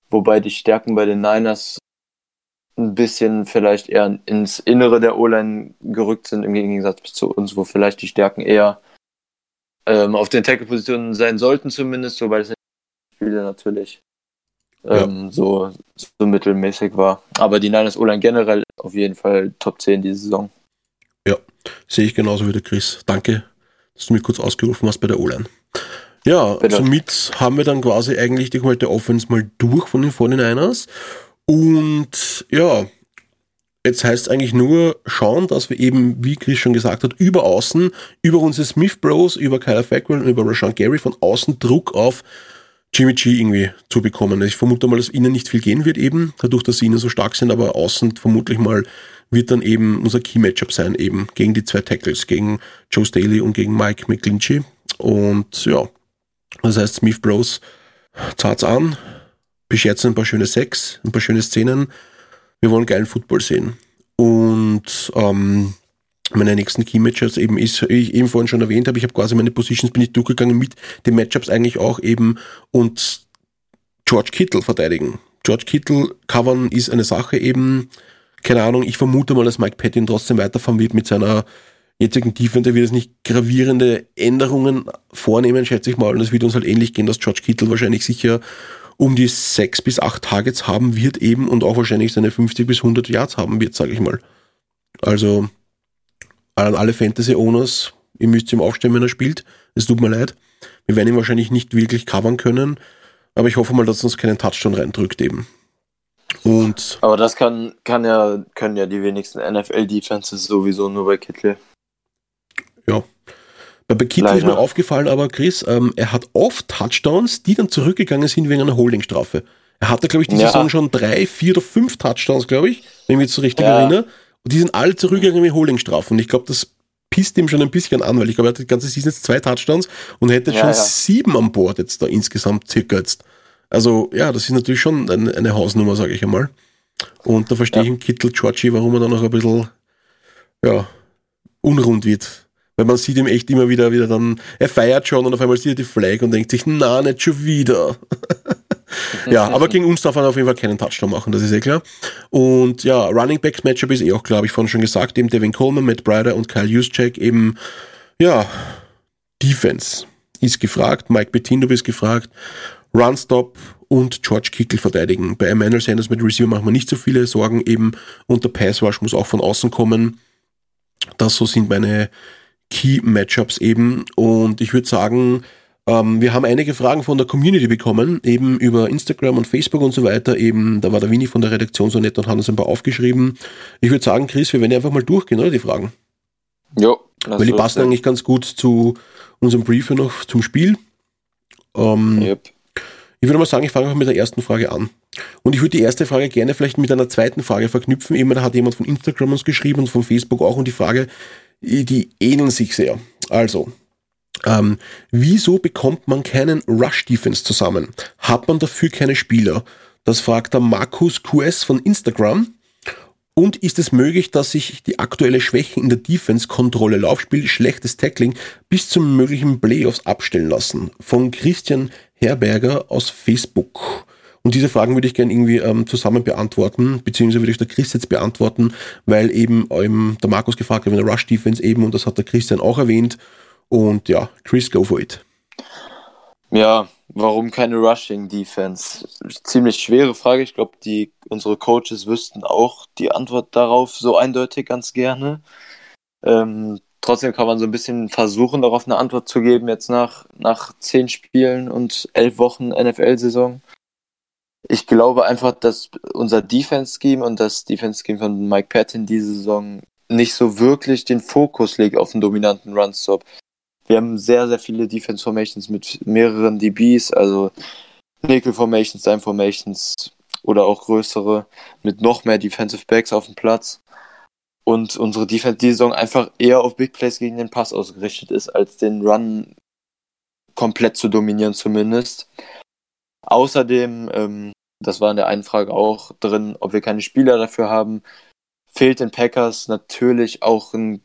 Wobei die Stärken bei den Niners ein bisschen vielleicht eher ins Innere der O-Line gerückt sind, im Gegensatz zu uns, wo vielleicht die Stärken eher ähm, auf den Tackle-Positionen sein sollten zumindest, wobei das den Spielen natürlich ähm, so, so mittelmäßig war. Aber die Niners O-Line generell auf jeden Fall Top 10 diese Saison. Sehe ich genauso wie der Chris. Danke, dass du mich kurz ausgerufen hast bei der O-Line. Ja, Bitte. somit haben wir dann quasi eigentlich die komplette Offense mal durch von den 49ers. Und ja, jetzt heißt es eigentlich nur schauen, dass wir eben, wie Chris schon gesagt hat, über außen, über unsere Smith Bros, über Kyler Fackrell und über Rashawn Gary von außen Druck auf Jimmy G irgendwie zu bekommen. Ich vermute mal, dass innen nicht viel gehen wird eben, dadurch, dass sie innen so stark sind, aber außen vermutlich mal wird dann eben unser Key-Matchup sein, eben gegen die zwei Tackles, gegen Joe Staley und gegen Mike McGlinchey. Und ja, das heißt, Smith Bros zahlt's an, bescherzen ein paar schöne Sex, ein paar schöne Szenen. Wir wollen geilen Football sehen. Und ähm, meine nächsten Key-Matchups eben ist, wie ich eben vorhin schon erwähnt habe, ich habe quasi meine Positions, bin ich durchgegangen mit den Matchups eigentlich auch eben und George Kittle verteidigen. George Kittle covern ist eine Sache eben, keine Ahnung, ich vermute mal, dass Mike Patton trotzdem weiterfahren wird mit seiner jetzigen Defense, wird es nicht gravierende Änderungen vornehmen, schätze ich mal, und es wird uns halt ähnlich gehen, dass George Kittle wahrscheinlich sicher um die sechs bis acht Targets haben wird eben und auch wahrscheinlich seine 50 bis 100 Yards haben wird, sage ich mal. Also an alle Fantasy-Owners, ihr müsst ihm aufstellen, wenn er spielt. Es tut mir leid. Wir werden ihn wahrscheinlich nicht wirklich covern können, aber ich hoffe mal, dass er uns keinen Touchdown reindrückt eben. Und Aber das kann, kann ja, können ja die wenigsten NFL-Defenses sowieso nur bei Kittle. bei Kittle ist Leider. mir aufgefallen, aber Chris, ähm, er hat oft Touchdowns, die dann zurückgegangen sind wegen einer Holdingstrafe. Er hatte, glaube ich, die Ja. Saison schon drei, vier oder fünf Touchdowns, glaube ich, wenn ich mich jetzt so richtig Ja. erinnere. Und die sind alle zurückgegangen mit Holdingstrafen. Und ich glaube, das pisst ihm schon ein bisschen an, weil ich glaube, er hat die ganze Season jetzt zwei Touchdowns und hätte jetzt Ja, schon ja. sieben an Bord jetzt da insgesamt circa jetzt. Also ja, das ist natürlich schon eine, eine Hausnummer, sage ich einmal. Und da verstehe Ja. ich im Kittel Georgie, warum er dann noch ein bisschen ja, unrund wird. Weil man sieht ihm echt immer wieder, wieder dann, er feiert schon und auf einmal sieht er die Flag und denkt sich, na, nicht schon wieder. Ja, aber gegen uns darf er auf jeden Fall keinen Touchdown machen, das ist eh klar. Und ja, Running Backs Matchup ist eh auch klar, habe ich vorhin schon gesagt, eben Devin Coleman, Matt Bryder und Kyle Juszczyk eben, ja, Defense ist gefragt, Mike Bettin, du bist gefragt, Runstop und George Kickel verteidigen. Bei Emmanuel Sanders mit Receiver machen wir nicht so viele Sorgen eben und der Pass Rush muss auch von außen kommen. Das so sind meine Key Matchups eben und ich würde sagen, ähm, wir haben einige Fragen von der Community bekommen, eben über Instagram und Facebook und so weiter. Eben, da war der Winnie von der Redaktion so nett und hat uns ein paar aufgeschrieben. Ich würde sagen, Chris, wir werden einfach mal durchgehen, oder die Fragen? Jo. Weil die passen eigentlich ganz gut zu unserem Brief noch zum Spiel. Ähm, yep. Ich würde mal sagen, ich fange einfach mit der ersten Frage an. Und ich würde die erste Frage gerne vielleicht mit einer zweiten Frage verknüpfen. Immer da hat jemand von Instagram uns geschrieben und von Facebook auch und die Frage, die ähneln sich sehr. Also, ähm, wieso bekommt man keinen Rush Defense zusammen? Hat man dafür keine Spieler? Das fragt der Markus QS von Instagram. Und ist es möglich, dass sich die aktuelle Schwäche in der Defense-Kontrolle, Laufspiel, schlechtes Tackling bis zum möglichen Playoffs abstellen lassen? Von Christian Herberger aus Facebook. Und diese Fragen würde ich gerne irgendwie ähm, zusammen beantworten, beziehungsweise würde ich der Chris jetzt beantworten, weil eben ähm, der Markus gefragt hat, wenn der Rush Defense eben, und das hat der Christian auch erwähnt. Und ja, Chris, go for it. Ja, warum keine Rushing Defense? Ziemlich schwere Frage. Ich glaube, die unsere Coaches wüssten auch die Antwort darauf so eindeutig ganz gerne. Ähm, trotzdem kann man so ein bisschen versuchen, darauf eine Antwort zu geben, jetzt nach, nach zehn Spielen und elf Wochen NFL-Saison. Ich glaube einfach, dass unser Defense-Scheme und das Defense-Scheme von Mike Patton diese Saison nicht so wirklich den Fokus legt auf einen dominanten Run-Stop. Wir haben sehr, sehr viele Defense Formations mit mehreren DBs, also Nickel Formations, Dime Formations oder auch größere mit noch mehr Defensive Backs auf dem Platz. Und unsere Defense die Saison einfach eher auf Big Plays gegen den Pass ausgerichtet ist, als den Run komplett zu dominieren zumindest. Außerdem, ähm, das war in der einen Frage auch drin, ob wir keine Spieler dafür haben, fehlt den Packers natürlich auch ein,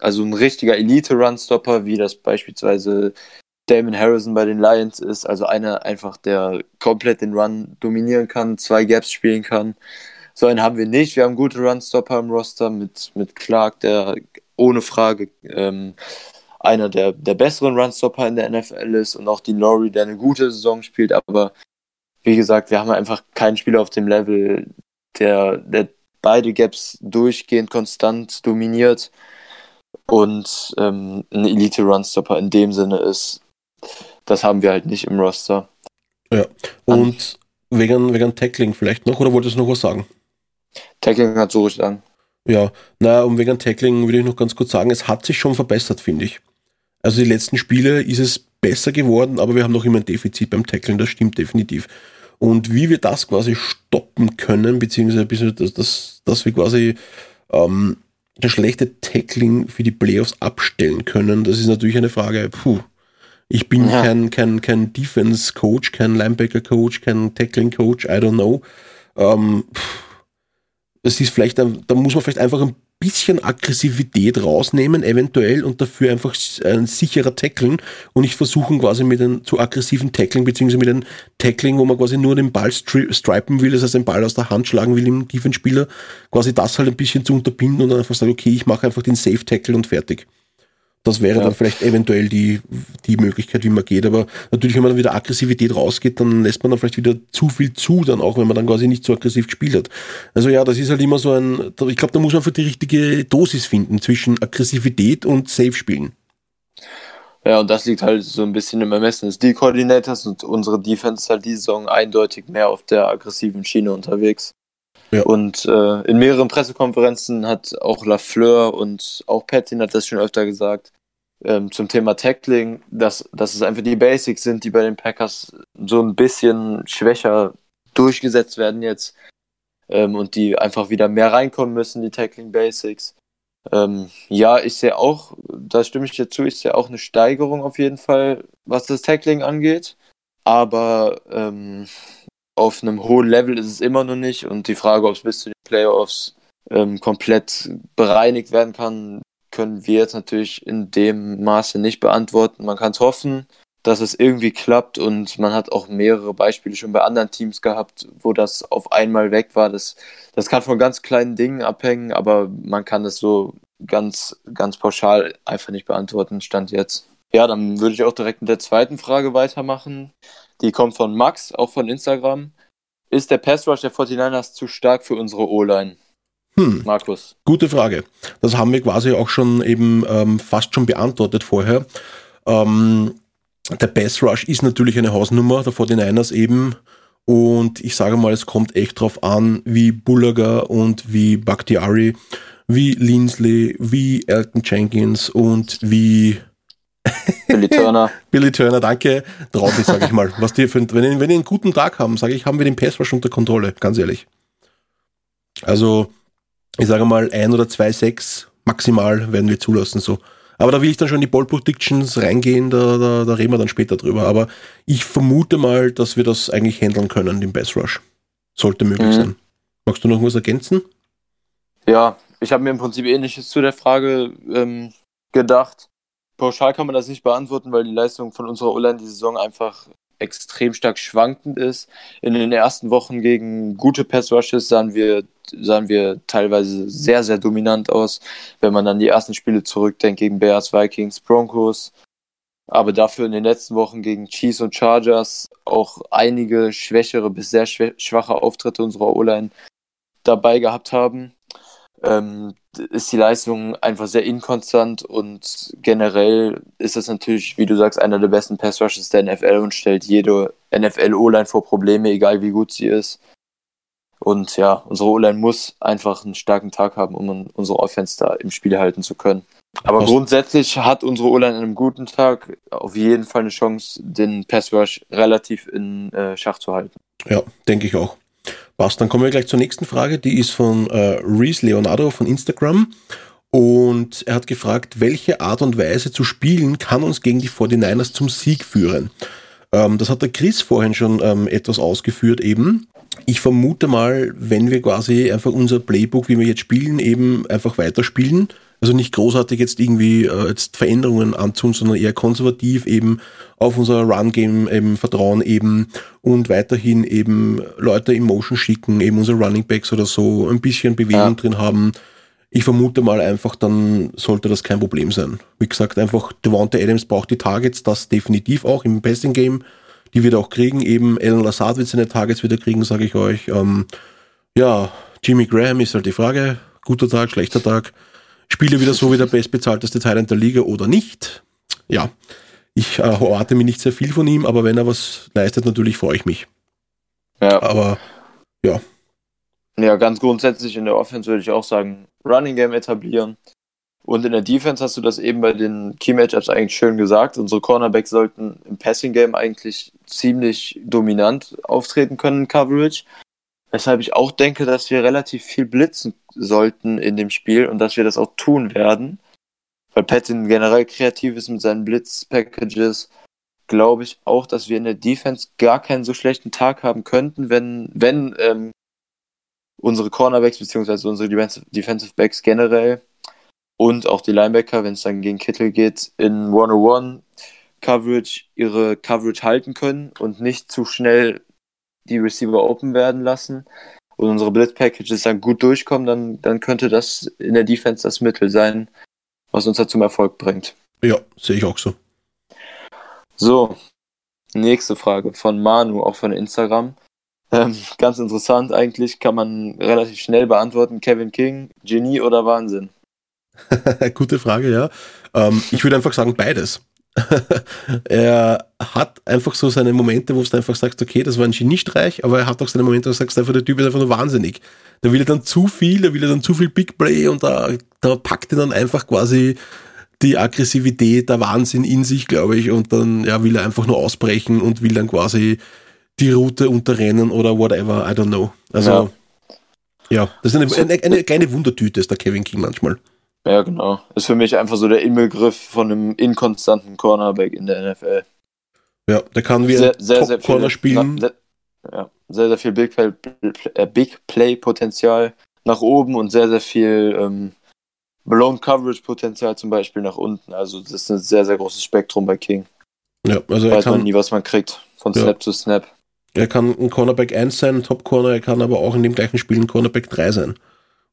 also ein richtiger Elite-Runstopper, wie das beispielsweise Damon Harrison bei den Lions ist. Also einer einfach, der komplett den Run dominieren kann, zwei Gaps spielen kann. So einen haben wir nicht. Wir haben gute Runstopper im Roster mit, mit Clark, der ohne Frage ähm, einer der, der besseren Runstopper in der NFL ist und auch die Laurie, der eine gute Saison spielt. Aber wie gesagt, wir haben einfach keinen Spieler auf dem Level, der, der beide Gaps durchgehend konstant dominiert und ähm, ein Elite-Runstopper in dem Sinne ist. Das haben wir halt nicht im Roster. Ja, und um, wegen, wegen Tackling vielleicht noch, oder wolltest du noch was sagen? Tackling hat so richtig an. Ja, na, um wegen Tackling würde ich noch ganz kurz sagen, es hat sich schon verbessert, finde ich. Also die letzten Spiele ist es besser geworden, aber wir haben noch immer ein Defizit beim Tackling, das stimmt definitiv. Und wie wir das quasi stoppen können, beziehungsweise dass, dass, dass wir quasi ähm, das schlechte Tackling für die Playoffs abstellen können, das ist natürlich eine Frage, puh. Ich bin ja. kein, kein, kein Defense-Coach, kein Linebacker-Coach, kein Tackling-Coach, I don't know. Ähm, es ist vielleicht, da muss man vielleicht einfach ein bisschen Aggressivität rausnehmen, eventuell, und dafür einfach ein sicherer Tackeln und nicht versuchen quasi mit einem zu aggressiven Tackling, beziehungsweise mit einem Tackling, wo man quasi nur den Ball stri stripen will, das heißt den Ball aus der Hand schlagen will im tiefen Spieler, quasi das halt ein bisschen zu unterbinden und dann einfach sagen, okay, ich mache einfach den Safe Tackle und fertig. Das wäre ja. dann vielleicht eventuell die, die Möglichkeit, wie man geht. Aber natürlich, wenn man dann wieder Aggressivität rausgeht, dann lässt man dann vielleicht wieder zu viel zu, dann auch, wenn man dann quasi nicht so aggressiv gespielt hat. Also ja, das ist halt immer so ein, ich glaube, da muss man einfach die richtige Dosis finden zwischen Aggressivität und Safe spielen. Ja, und das liegt halt so ein bisschen im Ermessen des D-Koordinators und unsere Defense ist halt diese Saison eindeutig mehr auf der aggressiven Schiene unterwegs. Ja. Und äh, in mehreren Pressekonferenzen hat auch Lafleur und auch Pattin hat das schon öfter gesagt, ähm, zum Thema Tackling, dass, dass es einfach die Basics sind, die bei den Packers so ein bisschen schwächer durchgesetzt werden jetzt ähm, und die einfach wieder mehr reinkommen müssen, die Tackling Basics. Ähm, ja, ich sehe auch, da stimme ich dir zu, ich sehe auch eine Steigerung auf jeden Fall, was das Tackling angeht. Aber ähm, auf einem hohen Level ist es immer noch nicht und die Frage, ob es bis zu den Playoffs ähm, komplett bereinigt werden kann, können wir jetzt natürlich in dem Maße nicht beantworten. Man kann es hoffen, dass es irgendwie klappt und man hat auch mehrere Beispiele schon bei anderen Teams gehabt, wo das auf einmal weg war. Das, das kann von ganz kleinen Dingen abhängen, aber man kann das so ganz, ganz pauschal einfach nicht beantworten, stand jetzt. Ja, dann würde ich auch direkt mit der zweiten Frage weitermachen. Die kommt von Max, auch von Instagram. Ist der Pass Rush der 49ers zu stark für unsere O-Line? Hm, Markus. Gute Frage. Das haben wir quasi auch schon eben ähm, fast schon beantwortet vorher. Ähm, der Pass Rush ist natürlich eine Hausnummer der 49ers eben. Und ich sage mal, es kommt echt drauf an, wie Bullager und wie Bakhtiari, wie Linsley, wie Elton Jenkins und wie Billy Turner. Billy Turner, danke. Drauf ist, sage ich mal. Was die für, wenn, die, wenn die einen guten Tag haben, sage ich, haben wir den Pass Rush unter Kontrolle, ganz ehrlich. Also, ich sage mal, ein oder zwei Sechs maximal werden wir zulassen, so. Aber da will ich dann schon in die Ball Predictions reingehen, da, da, da reden wir dann später drüber. Aber ich vermute mal, dass wir das eigentlich handeln können, den Bass Rush. Sollte möglich mhm. sein. Magst du noch was ergänzen? Ja, ich habe mir im Prinzip ähnliches zu der Frage ähm, gedacht. Pauschal kann man das nicht beantworten, weil die Leistung von unserer O-Line die Saison einfach extrem stark schwankend ist. In den ersten Wochen gegen gute Pass-Rushes sahen wir, sahen wir teilweise sehr, sehr dominant aus. Wenn man dann die ersten Spiele zurückdenkt gegen Bears, Vikings, Broncos. Aber dafür in den letzten Wochen gegen Chiefs und Chargers auch einige schwächere bis sehr schwache Auftritte unserer O-Line dabei gehabt haben ähm, ist die Leistung einfach sehr inkonstant und generell ist das natürlich, wie du sagst, einer der besten Pass-Rushes der NFL und stellt jede NFL-O-Line vor Probleme, egal wie gut sie ist. Und ja, unsere O-Line muss einfach einen starken Tag haben, um unsere Offense da im Spiel halten zu können. Aber Was? grundsätzlich hat unsere O-Line an einem guten Tag auf jeden Fall eine Chance, den Pass-Rush relativ in äh, Schach zu halten. Ja, denke ich auch. Passt, dann kommen wir gleich zur nächsten Frage. Die ist von äh, Reese Leonardo von Instagram. Und er hat gefragt, welche Art und Weise zu spielen kann uns gegen die 49ers zum Sieg führen? Ähm, das hat der Chris vorhin schon ähm, etwas ausgeführt eben. Ich vermute mal, wenn wir quasi einfach unser Playbook, wie wir jetzt spielen, eben einfach weiterspielen, also nicht großartig jetzt irgendwie äh, jetzt Veränderungen anzun, sondern eher konservativ eben auf unser Run-Game eben vertrauen eben und weiterhin eben Leute in Motion schicken, eben unsere Running Backs oder so, ein bisschen Bewegung ja. drin haben. Ich vermute mal einfach, dann sollte das kein Problem sein. Wie gesagt, einfach Devonta Adams braucht die Targets, das definitiv auch im Passing Game. Die wird er auch kriegen. Eben Alan Lazard wird seine Targets wieder kriegen, sage ich euch. Ähm, ja, Jimmy Graham ist halt die Frage. Guter Tag, schlechter Tag. Spiele wieder so wie der bestbezahlteste Teil in der Liga oder nicht. Ja, ich äh, erwarte mir nicht sehr viel von ihm, aber wenn er was leistet, natürlich freue ich mich. Ja. Aber ja. Ja, ganz grundsätzlich in der Offense würde ich auch sagen, Running Game etablieren. Und in der Defense hast du das eben bei den Key Matchups eigentlich schön gesagt. Unsere Cornerbacks sollten im Passing Game eigentlich ziemlich dominant auftreten können in Coverage. Weshalb ich auch denke, dass wir relativ viel blitzen sollten in dem Spiel und dass wir das auch tun werden. Weil Patton generell kreativ ist mit seinen Blitz-Packages. Glaube ich auch, dass wir in der Defense gar keinen so schlechten Tag haben könnten, wenn, wenn ähm, unsere Cornerbacks beziehungsweise unsere Defensive Backs generell und auch die Linebacker, wenn es dann gegen Kittel geht, in 101 Coverage ihre Coverage halten können und nicht zu schnell die Receiver open werden lassen und unsere Blitz-Packages dann gut durchkommen, dann, dann könnte das in der Defense das Mittel sein, was uns da zum Erfolg bringt. Ja, sehe ich auch so. So, nächste Frage von Manu, auch von Instagram. Ähm, ganz interessant eigentlich, kann man relativ schnell beantworten. Kevin King, Genie oder Wahnsinn? Gute Frage, ja. Ähm, ich würde einfach sagen beides. er hat einfach so seine Momente, wo du einfach sagst, okay, das war ein Geniestreich, aber er hat auch seine Momente, wo du sagst, einfach der Typ ist einfach nur wahnsinnig. Da will er dann zu viel, da will er dann zu viel Big Play und da, da packt er dann einfach quasi die Aggressivität, der Wahnsinn in sich, glaube ich, und dann ja, will er einfach nur ausbrechen und will dann quasi die Route unterrennen oder whatever, I don't know. Also, ja, ja das ist eine, eine, eine kleine Wundertüte, ist der Kevin King manchmal. Ja, genau. Ist für mich einfach so der Inbegriff von einem inkonstanten Cornerback in der NFL. Ja, der kann wie sehr, sehr, sehr Corner spielen. Sehr, ja, sehr, sehr viel Big Play, äh, Big Play Potenzial nach oben und sehr, sehr viel ähm, Blown Coverage Potenzial zum Beispiel nach unten. Also das ist ein sehr, sehr großes Spektrum bei King. Ja, also Weiß man nie, was man kriegt von ja. Snap zu Snap. Er kann ein Cornerback 1 sein, ein Top-Corner, er kann aber auch in dem gleichen Spiel ein Cornerback 3 sein.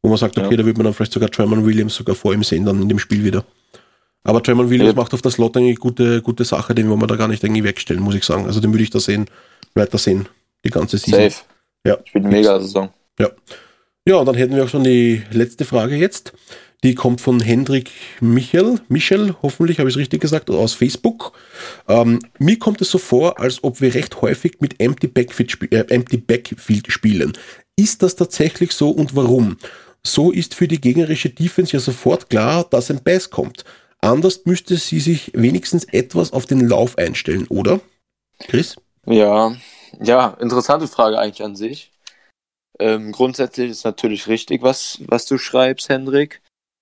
Wo man sagt, okay, ja. da wird man dann vielleicht sogar Tremon Williams sogar vor ihm sehen, dann in dem Spiel wieder. Aber Tremon Williams ja. macht auf das Slot eigentlich gute, gute Sache, den wollen wir da gar nicht irgendwie wegstellen, muss ich sagen. Also den würde ich da sehen, weiter sehen, die ganze Saison. Safe. Ja. Spielt eine mega Saison. Ja. Ja, und dann hätten wir auch schon die letzte Frage jetzt. Die kommt von Hendrik Michel, Michel, hoffentlich habe ich es richtig gesagt, aus Facebook. Ähm, mir kommt es so vor, als ob wir recht häufig mit Empty Backfield, äh, Empty Backfield spielen. Ist das tatsächlich so und warum? So ist für die gegnerische Defense ja sofort klar, dass ein Pass kommt. Anders müsste sie sich wenigstens etwas auf den Lauf einstellen, oder? Chris? Ja, ja, interessante Frage eigentlich an sich. Ähm, grundsätzlich ist natürlich richtig, was, was du schreibst, Hendrik.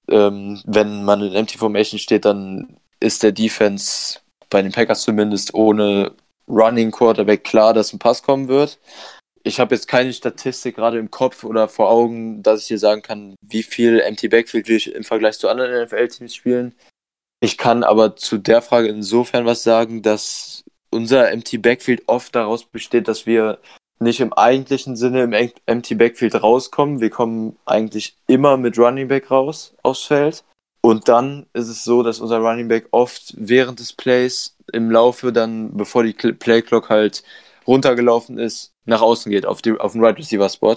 Ähm, wenn man in Empty Formation steht, dann ist der Defense bei den Packers zumindest ohne Running Quarterback klar, dass ein Pass kommen wird. Ich habe jetzt keine Statistik gerade im Kopf oder vor Augen, dass ich dir sagen kann, wie viel Empty Backfield wir im Vergleich zu anderen NFL-Teams spielen. Ich kann aber zu der Frage insofern was sagen, dass unser Empty Backfield oft daraus besteht, dass wir nicht im eigentlichen Sinne im Empty Backfield rauskommen. Wir kommen eigentlich immer mit Running Back raus aufs Feld. Und dann ist es so, dass unser Running Back oft während des Plays im Laufe dann, bevor die Play Clock halt runtergelaufen ist, nach außen geht auf, die, auf den Right Receiver Spot.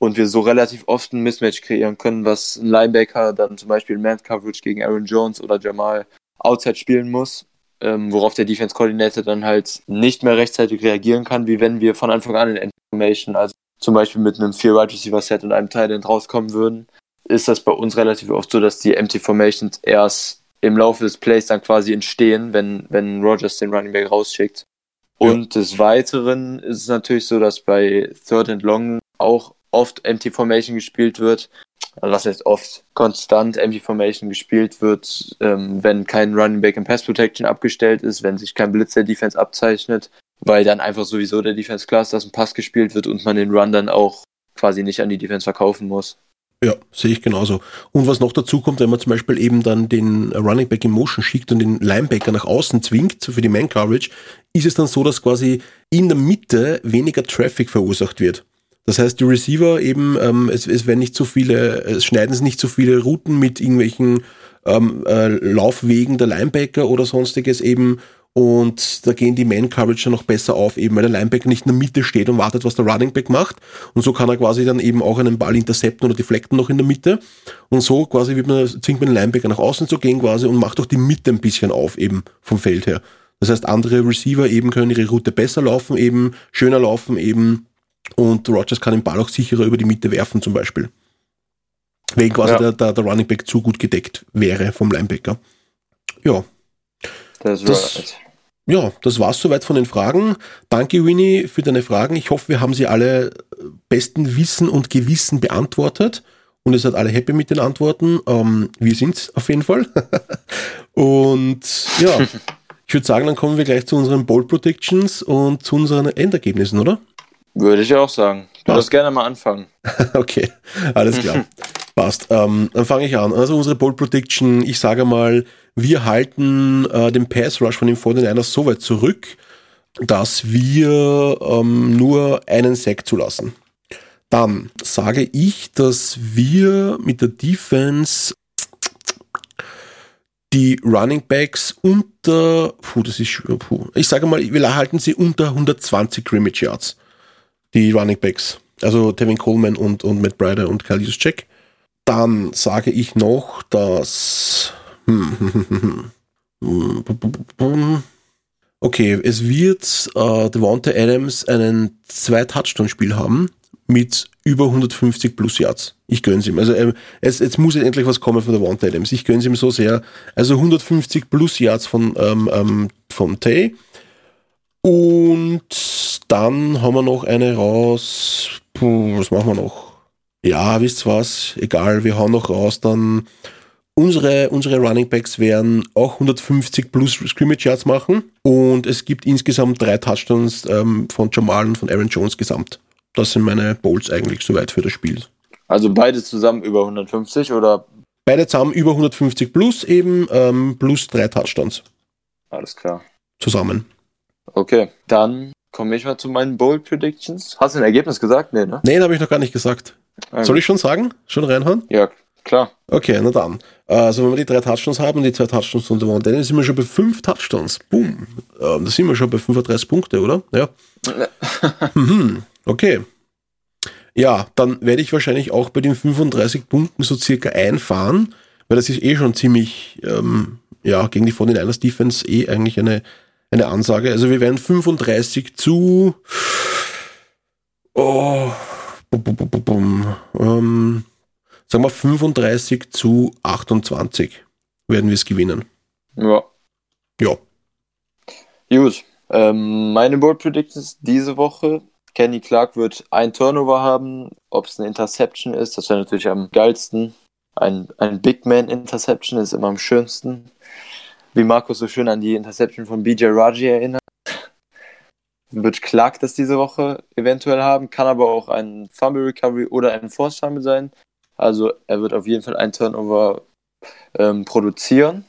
Und wir so relativ oft ein Mismatch kreieren können, was ein Linebacker dann zum Beispiel Man Coverage gegen Aaron Jones oder Jamal Outside spielen muss ähm, worauf der Defense Coordinator dann halt nicht mehr rechtzeitig reagieren kann, wie wenn wir von Anfang an in Information, also zum Beispiel mit einem vier Wide Receiver Set und einem Tight End rauskommen würden, ist das bei uns relativ oft so, dass die Empty Formations erst im Laufe des Plays dann quasi entstehen, wenn, wenn Rogers den Running Back rausschickt. Und ja. des Weiteren ist es natürlich so, dass bei Third and Long auch oft Empty Formation gespielt wird also was heißt oft, konstant Empty Formation gespielt wird, ähm, wenn kein Running Back in Pass Protection abgestellt ist, wenn sich kein Blitz der Defense abzeichnet, weil dann einfach sowieso der Defense ist, dass ein Pass gespielt wird und man den Run dann auch quasi nicht an die Defense verkaufen muss. Ja, sehe ich genauso. Und was noch dazu kommt, wenn man zum Beispiel eben dann den Running Back in Motion schickt und den Linebacker nach außen zwingt für die Man Coverage, ist es dann so, dass quasi in der Mitte weniger Traffic verursacht wird. Das heißt, die Receiver eben, ähm, es, es werden nicht so viele, es schneiden sich nicht so viele Routen mit irgendwelchen ähm, äh, Laufwegen der Linebacker oder sonstiges eben und da gehen die Man-Coverage dann noch besser auf, eben weil der Linebacker nicht in der Mitte steht und wartet, was der Running Back macht. Und so kann er quasi dann eben auch einen Ball intercepten oder deflecten noch in der Mitte. Und so quasi wird man, zwingt man den Linebacker nach außen zu gehen quasi und macht auch die Mitte ein bisschen auf eben vom Feld her. Das heißt, andere Receiver eben können ihre Route besser laufen, eben schöner laufen, eben und Rogers kann den Ball auch sicherer über die Mitte werfen zum Beispiel. Wenn quasi ja. der, der, der Running Back zu gut gedeckt wäre vom Linebacker. Ja. Das, das ja, das war's soweit von den Fragen. Danke, Winnie, für deine Fragen. Ich hoffe, wir haben sie alle besten Wissen und Gewissen beantwortet. Und ihr seid alle happy mit den Antworten. Ähm, wir sind's auf jeden Fall. und ja, ich würde sagen, dann kommen wir gleich zu unseren Bold Predictions und zu unseren Endergebnissen, oder? Würde ich auch sagen. Du darfst gerne mal anfangen. okay, alles klar. Passt. Ähm, dann fange ich an. Also unsere Bold Prediction, ich sage mal, wir halten äh, den Pass Rush von den 49ers so weit zurück, dass wir ähm, nur einen Sack zulassen. Dann sage ich, dass wir mit der Defense die Running Backs unter, puh, das ist, puh, ich sage mal, wir halten sie unter 120 Scrimmage Yards die Running Backs. Also Tevin Coleman und, und Matt Bryder und Kyle Juszczyk. Dann sage ich noch, dass... Okay, es wird äh, Devonta Adams einen Zwei-Touchdown-Spiel haben mit über 150 plus Yards. Ich gönn's ihm. Also äh, es, jetzt muss endlich was kommen von Devonta Adams. Ich gönn's ihm so sehr. Also 150 plus Yards von, ähm, ähm, von Tay. Und dann haben wir noch eine raus. Puh, was machen wir noch? Ja, wisst ihr was? Egal, wir hauen noch raus. Dann unsere, unsere Running Backs werden auch 150 plus Scrimmage Yards machen. Und es gibt insgesamt drei Touchdowns ähm, von Jamal und von Aaron Jones gesamt. Das sind meine Bowls eigentlich soweit für das Spiel. Also beide zusammen über 150 oder? Beide zusammen über 150 plus eben, ähm, plus drei Touchdowns. Alles klar. zusammen. Okay, dann komme ich mal zu meinen Bold Predictions. Hast du ein Ergebnis gesagt? Nee, ne? Nee, habe ich noch gar nicht gesagt. Ah, Soll ich schon sagen? Schon reinhauen? Ja, klar. Okay, na dann. Also wenn wir die drei Touchdowns haben und die zwei Touchdowns von Devon Daniel, sind wir schon bei fünf Touchdowns. Boom. Ähm, da sind wir schon bei 35 Punkte, oder? Ja. mhm. Okay. Ja, dann werde ich wahrscheinlich auch bei den 35 Punkten so circa einfahren, weil das ist eh schon ziemlich, ähm, ja, gegen die 49ers Defense eh eigentlich eine, eine Ansage. Also wir werden 35 zu, oh, bum, bum, bum, bum, ähm, sagen wir 35 zu 28 werden wir es gewinnen. Ja. Ja. Gut. Ähm, meine Bold Predictions diese Woche. Kenny Clark wird ein Turnover haben. Ob es eine Interception ist, das wäre natürlich am geilsten. Ein, ein Big Man Interception ist immer am schönsten. Wie Markus so schön an die Interception von BJ Raji erinnert. Wird Clark das diese Woche eventuell haben, kann aber auch ein Fumble Recovery oder ein Force Fumble sein. Also er wird auf jeden Fall ein Turnover ähm, produzieren.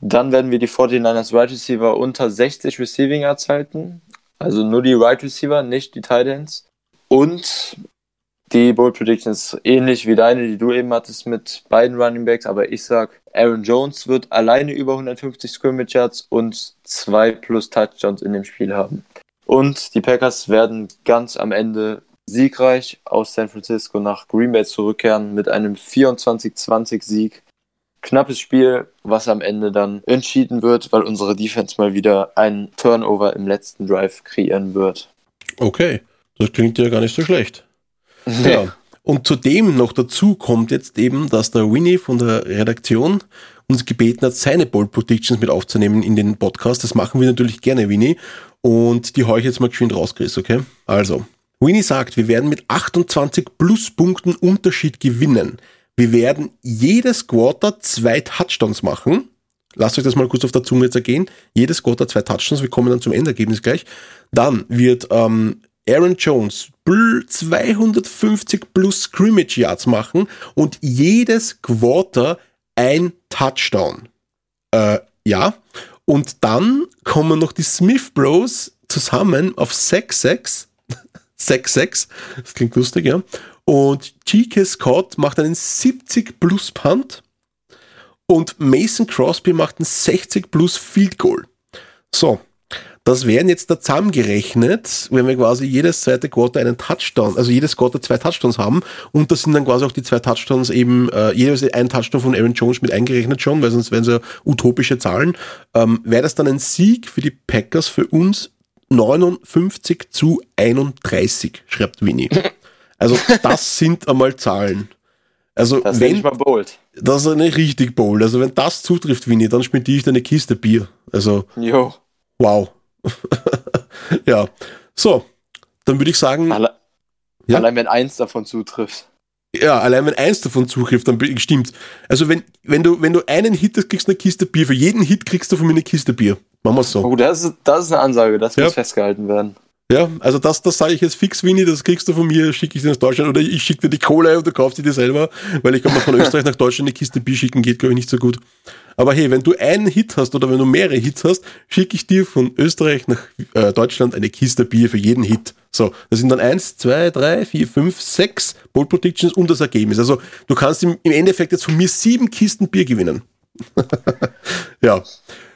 Dann werden wir die 49ers Right Receiver unter 60 Receiving Yards halten. Also nur die Right Receiver, nicht die Tight Ends. Und die Bold Prediction ist ähnlich wie deine, die du eben hattest mit beiden Running Backs, aber ich sag, Aaron Jones wird alleine über 150 Scrimmage Yards und zwei plus Touchdowns in dem Spiel haben. Und die Packers werden ganz am Ende siegreich aus San Francisco nach Green Bay zurückkehren mit einem 24-20 Sieg. Knappes Spiel, was am Ende dann entschieden wird, weil unsere Defense mal wieder einen Turnover im letzten Drive kreieren wird. Okay, das klingt ja gar nicht so schlecht. Ja. Und zudem noch dazu kommt jetzt eben, dass der Winnie von der Redaktion uns gebeten hat, seine Bold Predictions mit aufzunehmen in den Podcast. Das machen wir natürlich gerne, Winnie. Und die haue ich jetzt mal geschwind raus, Chris, okay? Also, Winnie sagt, wir werden mit 28 Pluspunkten Unterschied gewinnen. Wir werden jedes Quarter zwei Touchdowns machen. Lasst euch das mal kurz auf der Zunge jetzt ergehen. Jedes Quarter zwei Touchdowns. Wir kommen dann zum Endergebnis gleich. Dann wird ähm, Aaron Jones 250 plus Scrimmage Yards machen und jedes Quarter ein Touchdown. Äh, ja. Und dann kommen noch die Smith Bros zusammen auf 6-6. 6-6. Das klingt lustig, ja. Und G.K. Scott macht einen 70 plus Punt. Und Mason Crosby macht einen 60 plus Field Goal. So, das wären jetzt da zusammengerechnet, wenn wir quasi jedes zweite Quarter einen Touchdown, also jedes Quarter zwei Touchdowns haben und das sind dann quasi auch die zwei Touchdowns eben, äh, jedes ein Touchdown von Aaron Jones mit eingerechnet schon, weil sonst wären es ja utopische Zahlen, ähm, wäre das dann ein Sieg für die Packers, für uns 59 zu 31, schreibt Winnie. Also das sind einmal Zahlen. Also Das wenn, ich mal bold. das ist eine richtig bold. Also wenn das zutrifft, Winnie, dann spendiere ich dir eine Kiste Bier. Also Jo. wow. ja. So, dann würde ich sagen, Alle Ja? Allein wenn eins davon zutrifft. ja, allein wenn eins davon zutrifft, dann bin- stimmt. Also wenn, wenn du, wenn du einen Hit hast, kriegst du eine Kiste Bier. Für jeden Hit kriegst du von mir eine Kiste Bier. Machen wir so. Oh, das ist, das ist eine Ansage, das Ja. muss festgehalten werden. Ja, also das, das sage ich jetzt fix, Winnie, das kriegst du von mir, schicke ich dir nach Deutschland oder ich schicke dir die Kohle und du kaufst sie dir selber, weil ich glaube, von Österreich nach Deutschland eine Kiste Bier schicken geht, glaube ich, nicht so gut. Aber hey, wenn du einen Hit hast oder wenn du mehrere Hits hast, schicke ich dir von Österreich nach äh, Deutschland eine Kiste Bier für jeden Hit. So, das sind dann eins, zwei, drei, vier, fünf, sechs Bold Predictions und das Ergebnis. Also du kannst im, im Endeffekt jetzt von mir sieben Kisten Bier gewinnen. ja.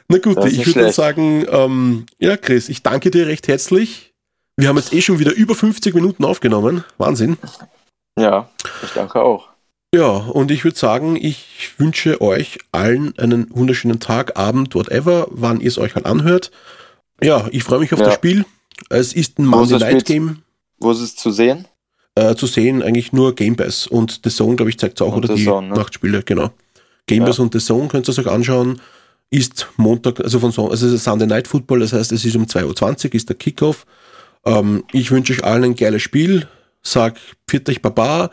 Na gut, ich würde dann sagen, ähm, ja, Chris, ich danke dir recht herzlich. Wir haben jetzt eh schon wieder über 50 Minuten aufgenommen. Wahnsinn. Ja, ich danke auch. Ja, und ich würde sagen, ich wünsche euch allen einen wunderschönen Tag, Abend, whatever, wann ihr es euch halt anhört. Ja, ich freue mich auf Ja. das Spiel. Es ist ein Monday Night? Game. Wo ist es zu sehen? Äh, zu sehen eigentlich nur Game Pass und The Zone, glaube ich, zeigt es auch, Und oder The die Zone, ne? Nachtspiele, genau. Game Ja. Pass und The Zone könnt ihr euch anschauen. Ist Montag, also von so, also es ist Sunday Night Football, das heißt, es ist um 2.20 Uhr, ist der Kickoff. Ähm, ich wünsche euch allen ein geiles Spiel. Sag Pfiat euch Baba,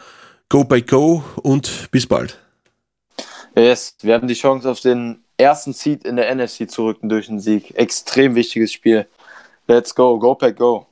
go by go und bis bald. Yes, wir haben die Chance auf den ersten Seed in der NFC zu rücken durch den Sieg. Extrem wichtiges Spiel. Let's go, go pack go.